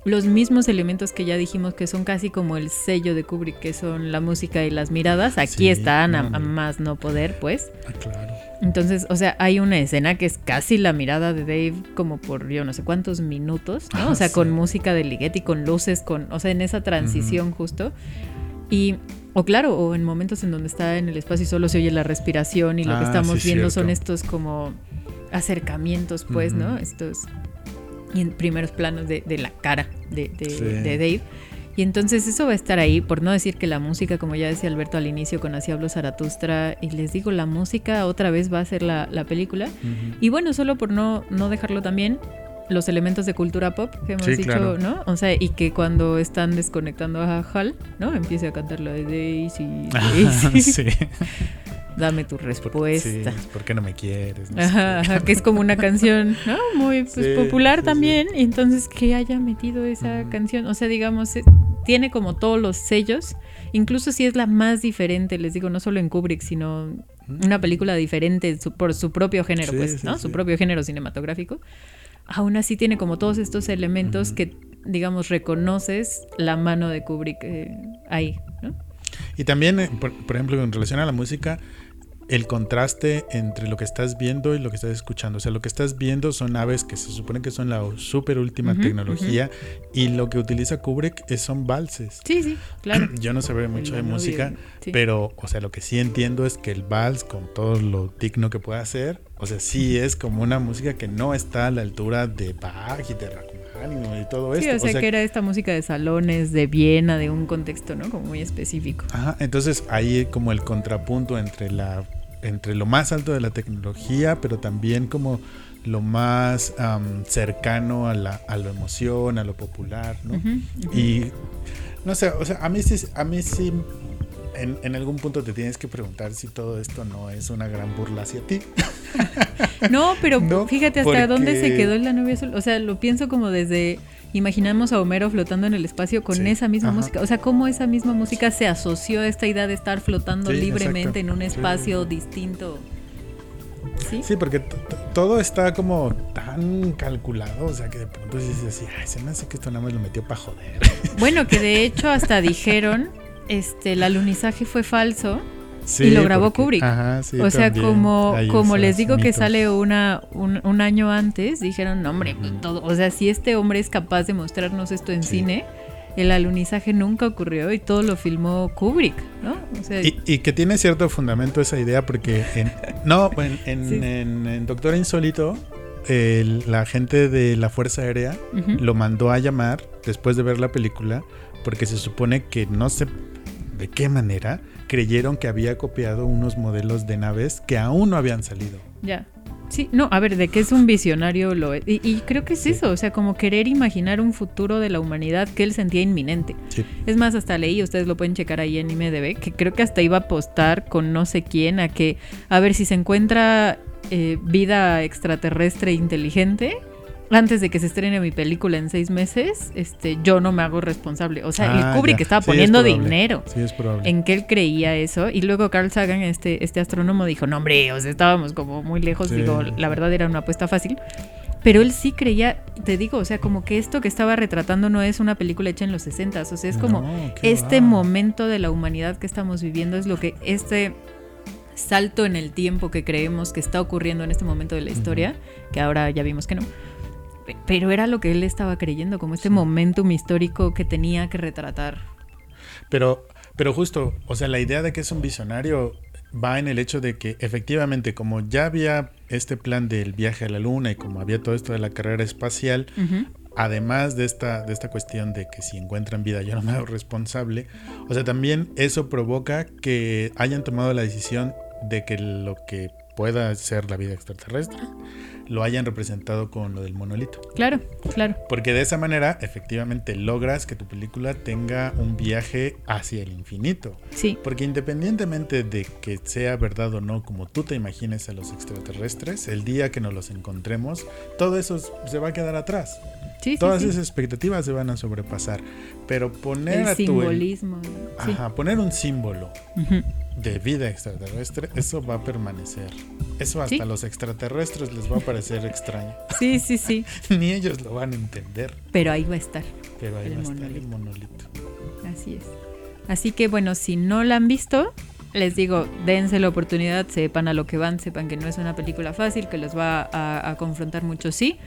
los mismos elementos que ya dijimos que son casi como el sello de Kubrick, que son la música y las miradas, aquí están a, más no poder, pues. Ah, claro. Entonces, o sea, hay una escena que es casi la mirada de Dave como por yo no sé cuántos minutos, ¿no? o sea, con música de Ligeti, con luces, con, o sea, en esa transición justo. Y o claro, o en momentos en donde está en el espacio y solo se oye la respiración y lo que ah, estamos viendo son estos como acercamientos, pues, ¿no? Estos y en primeros planos de, la cara de, Dave. Y entonces eso va a estar ahí, por no decir que la música, como ya decía Alberto al inicio con Así hablo Zaratustra, y les digo, la música otra vez va a ser la, película. Y bueno, solo por no, no dejarlo también, los elementos de cultura pop que hemos dicho, ¿no? O sea, y que cuando están desconectando a Hal, ¿no? Empiece a cantar la de Daisy, <laughs> Daisy. sí. Dame tu respuesta. Sí, ¿Por qué no me quieres? ajá, que es como una canción, ¿no? Muy pues, popular también. entonces, que haya metido esa canción, o sea, digamos, tiene como todos los sellos, incluso si es la más diferente, les digo, no solo en Kubrick, sino una película diferente por su propio género, pues, ¿no? Su propio género cinematográfico aún así tiene como todos estos elementos que, digamos, reconoces la mano de Kubrick eh, ahí, ¿no? Y también, eh, por, ejemplo, en relación a la música, el contraste entre lo que estás viendo y lo que estás escuchando. O sea, lo que estás viendo son aves que se supone que son la super última tecnología y lo que utiliza Kubrick es, son valses. Sí, sí, claro. <clears throat> Yo no sé mucho de música, pero, o sea, lo que sí entiendo es que el vals, con todo lo digno que puede hacer, o sea, sí es como una música que no está a la altura de Bach y de Rachmaninoff y todo esto. Sí, o sea, que era esta música de salones, de Viena, de un contexto, ¿no? Como muy específico. Ajá, entonces ahí como el contrapunto entre la entre lo más alto de la tecnología, pero también como lo más cercano a la, a la emoción, a lo popular, ¿no? Y no sé, o sea, a mí sí, a mí sí en, en, algún punto te tienes que preguntar si todo esto no es una gran burla hacia ti. <laughs> no, pero <laughs> fíjate hasta dónde se quedó la novia azul. O sea, lo pienso como desde imaginamos a Homero flotando en el espacio con esa misma música. O sea, cómo esa misma música se asoció a esta idea de estar flotando libremente en un espacio distinto. Sí, porque todo está como tan calculado, o sea, que de pronto dices así, ay, se me hace que esto nada más lo metió para joder. Bueno, que de hecho hasta dijeron, este, el alunizaje fue falso. Y lo grabó Kubrick. o sea, como, como les digo que sale una, un, año antes, dijeron, no, hombre, todo, o sea, si este hombre es capaz de mostrarnos esto en cine, el alunizaje nunca ocurrió y todo lo filmó Kubrick, ¿no? y, que tiene cierto fundamento esa idea porque en, no, en, <laughs> Doctor Insólito la gente de la Fuerza Aérea lo mandó a llamar después de ver la película porque se supone que no sé de qué manera creyeron que había copiado unos modelos de naves que aún no habían salido. Ya. Sí, no, a ver, de qué es un visionario lo es. Y, creo que es eso, o sea, como querer imaginar un futuro de la humanidad que él sentía inminente. Es más, hasta leí, ustedes lo pueden checar ahí en IMDB, que creo que hasta iba a apostar con no sé quién a que, a ver si se encuentra eh, vida extraterrestre inteligente, antes de que se estrene mi película en seis meses, este, yo no me hago responsable. O sea, el ah, Kubrick estaba poniendo dinero en que él creía eso. Y luego Carl Sagan, este, este astrónomo, dijo, no hombre, o sea, estábamos como muy lejos. Digo, la verdad era una apuesta fácil. Pero él sí creía, te digo, o sea, como que esto que estaba retratando no es una película hecha en los 60, o sea, es como este momento de la humanidad que estamos viviendo, es lo que este salto en el tiempo que creemos que está ocurriendo en este momento de la historia, que ahora ya vimos que no pero era lo que él estaba creyendo, como este momentum histórico que tenía que retratar. Pero, pero justo, o sea, la idea de que es un visionario va en el hecho de que efectivamente, como ya había este plan del viaje a la luna y como había todo esto de la carrera espacial, además de esta, de esta cuestión de que si encuentran vida yo no me hago responsable, o sea, también eso provoca que hayan tomado la decisión de que lo que pueda ser la vida extraterrestre lo hayan representado con lo del monolito. Claro, claro. Porque de esa manera efectivamente logras que tu película tenga un viaje hacia el infinito. Sí. Porque independientemente de que sea verdad o no como tú te imagines a los extraterrestres, el día que nos los encontremos, todo eso se va a quedar atrás. Sí, Todas esas expectativas se van a sobrepasar. Pero poner a simbolismo. Tu, ajá, poner un símbolo de vida extraterrestre, eso va a permanecer. Eso hasta los extraterrestres les va a parecer extraño. <laughs> Sí, sí, sí. <laughs> Ni ellos lo van a entender. Pero ahí va a estar. Pero ahí va a estar el monolito. Así es. Así que bueno, si no la han visto, les digo, dense la oportunidad, sepan a lo que van, sepan que no es una película fácil, que los va a, confrontar mucho, sí,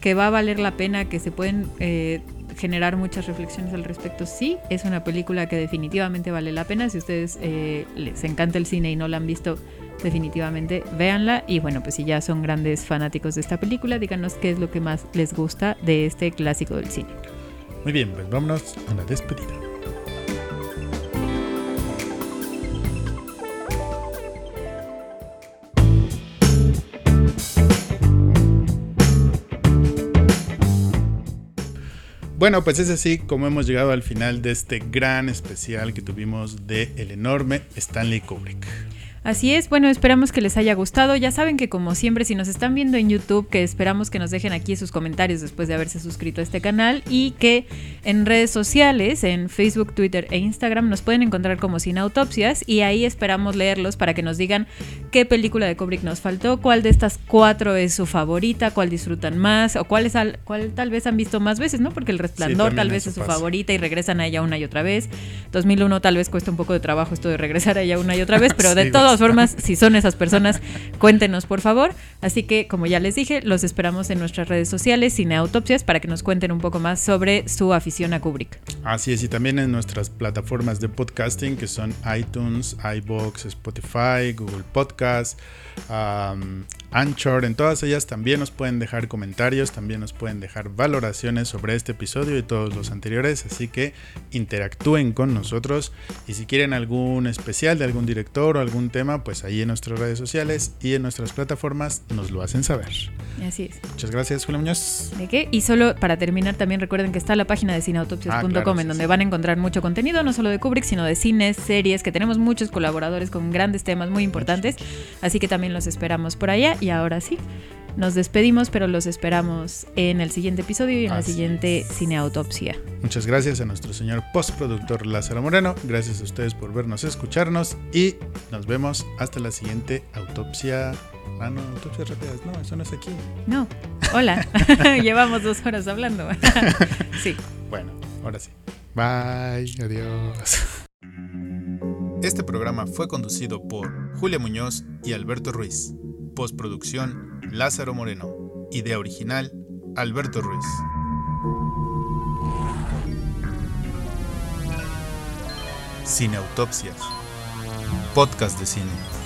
que va a valer la pena, que se pueden eh, generar muchas reflexiones al respecto. Sí, es una película que definitivamente vale la pena. Si ustedes eh, les encanta el cine y no la han visto, definitivamente véanla. Y bueno, pues si ya son grandes fanáticos de esta película, díganos qué es lo que más les gusta de este clásico del cine. Muy bien, pues vámonos a la despedida. Bueno, pues es así como hemos llegado al final de este gran especial que tuvimos de el enorme Stanley Kubrick. Así es, bueno, esperamos que les haya gustado. Ya saben que como siempre, si nos están viendo en YouTube, que esperamos que nos dejen aquí sus comentarios después de haberse suscrito a este canal y que en redes sociales, en Facebook, Twitter e Instagram, nos pueden encontrar como Sin Autopsias y ahí esperamos leerlos para que nos digan qué película de Kubrick nos faltó, cuál de estas cuatro es su favorita, cuál disfrutan más o cuál, es cuál tal vez han visto más veces, ¿no? Porque El Resplandor tal vez es su favorita y regresan a ella una y otra vez. 2001 tal vez cuesta un poco de trabajo esto de regresar a ella una y otra vez, <laughs> pero de todo formas, si son esas personas, cuéntenos por favor. Así que, como ya les dije, los esperamos en nuestras redes sociales, Cine Autopsias, para que nos cuenten un poco más sobre su afición a Kubrick. Así es, y también en nuestras plataformas de podcasting, que son iTunes, iBox, Spotify, Google Podcast, Anchor. En todas ellas también nos pueden dejar comentarios, también nos pueden dejar valoraciones sobre este episodio y todos los anteriores. Así que interactúen con nosotros. Y si quieren algún especial de algún director o algún tema, pues ahí en nuestras redes sociales y en nuestras plataformas nos lo hacen saber. Así es. Muchas gracias, Julio Muñoz. ¿De qué? Y solo para terminar, también recuerden que está la página de cineautopsias.com Ah, claro, en sí, donde sí. van a encontrar mucho contenido, no solo de Kubrick, sino de cines, series, que tenemos muchos colaboradores con grandes temas muy importantes. Así que también los esperamos por allá. Y ahora sí, nos despedimos, pero los esperamos en el siguiente episodio y en la siguiente cineautopsia. Muchas gracias a nuestro señor postproductor Lázaro Moreno. Gracias a ustedes por vernos, escucharnos y nos vemos hasta la siguiente autopsia. Ah, no, autopsias rápidas. No, eso no es aquí. No, hola, <laughs> <laughs> llevamos dos horas hablando. <laughs> sí. Bueno, ahora sí. Bye, adiós. Este programa fue conducido por Julia Muñoz y Alberto Ruiz. Postproducción Lázaro Moreno. Idea original Alberto Ruiz. Cineautopsias. Podcast de cine.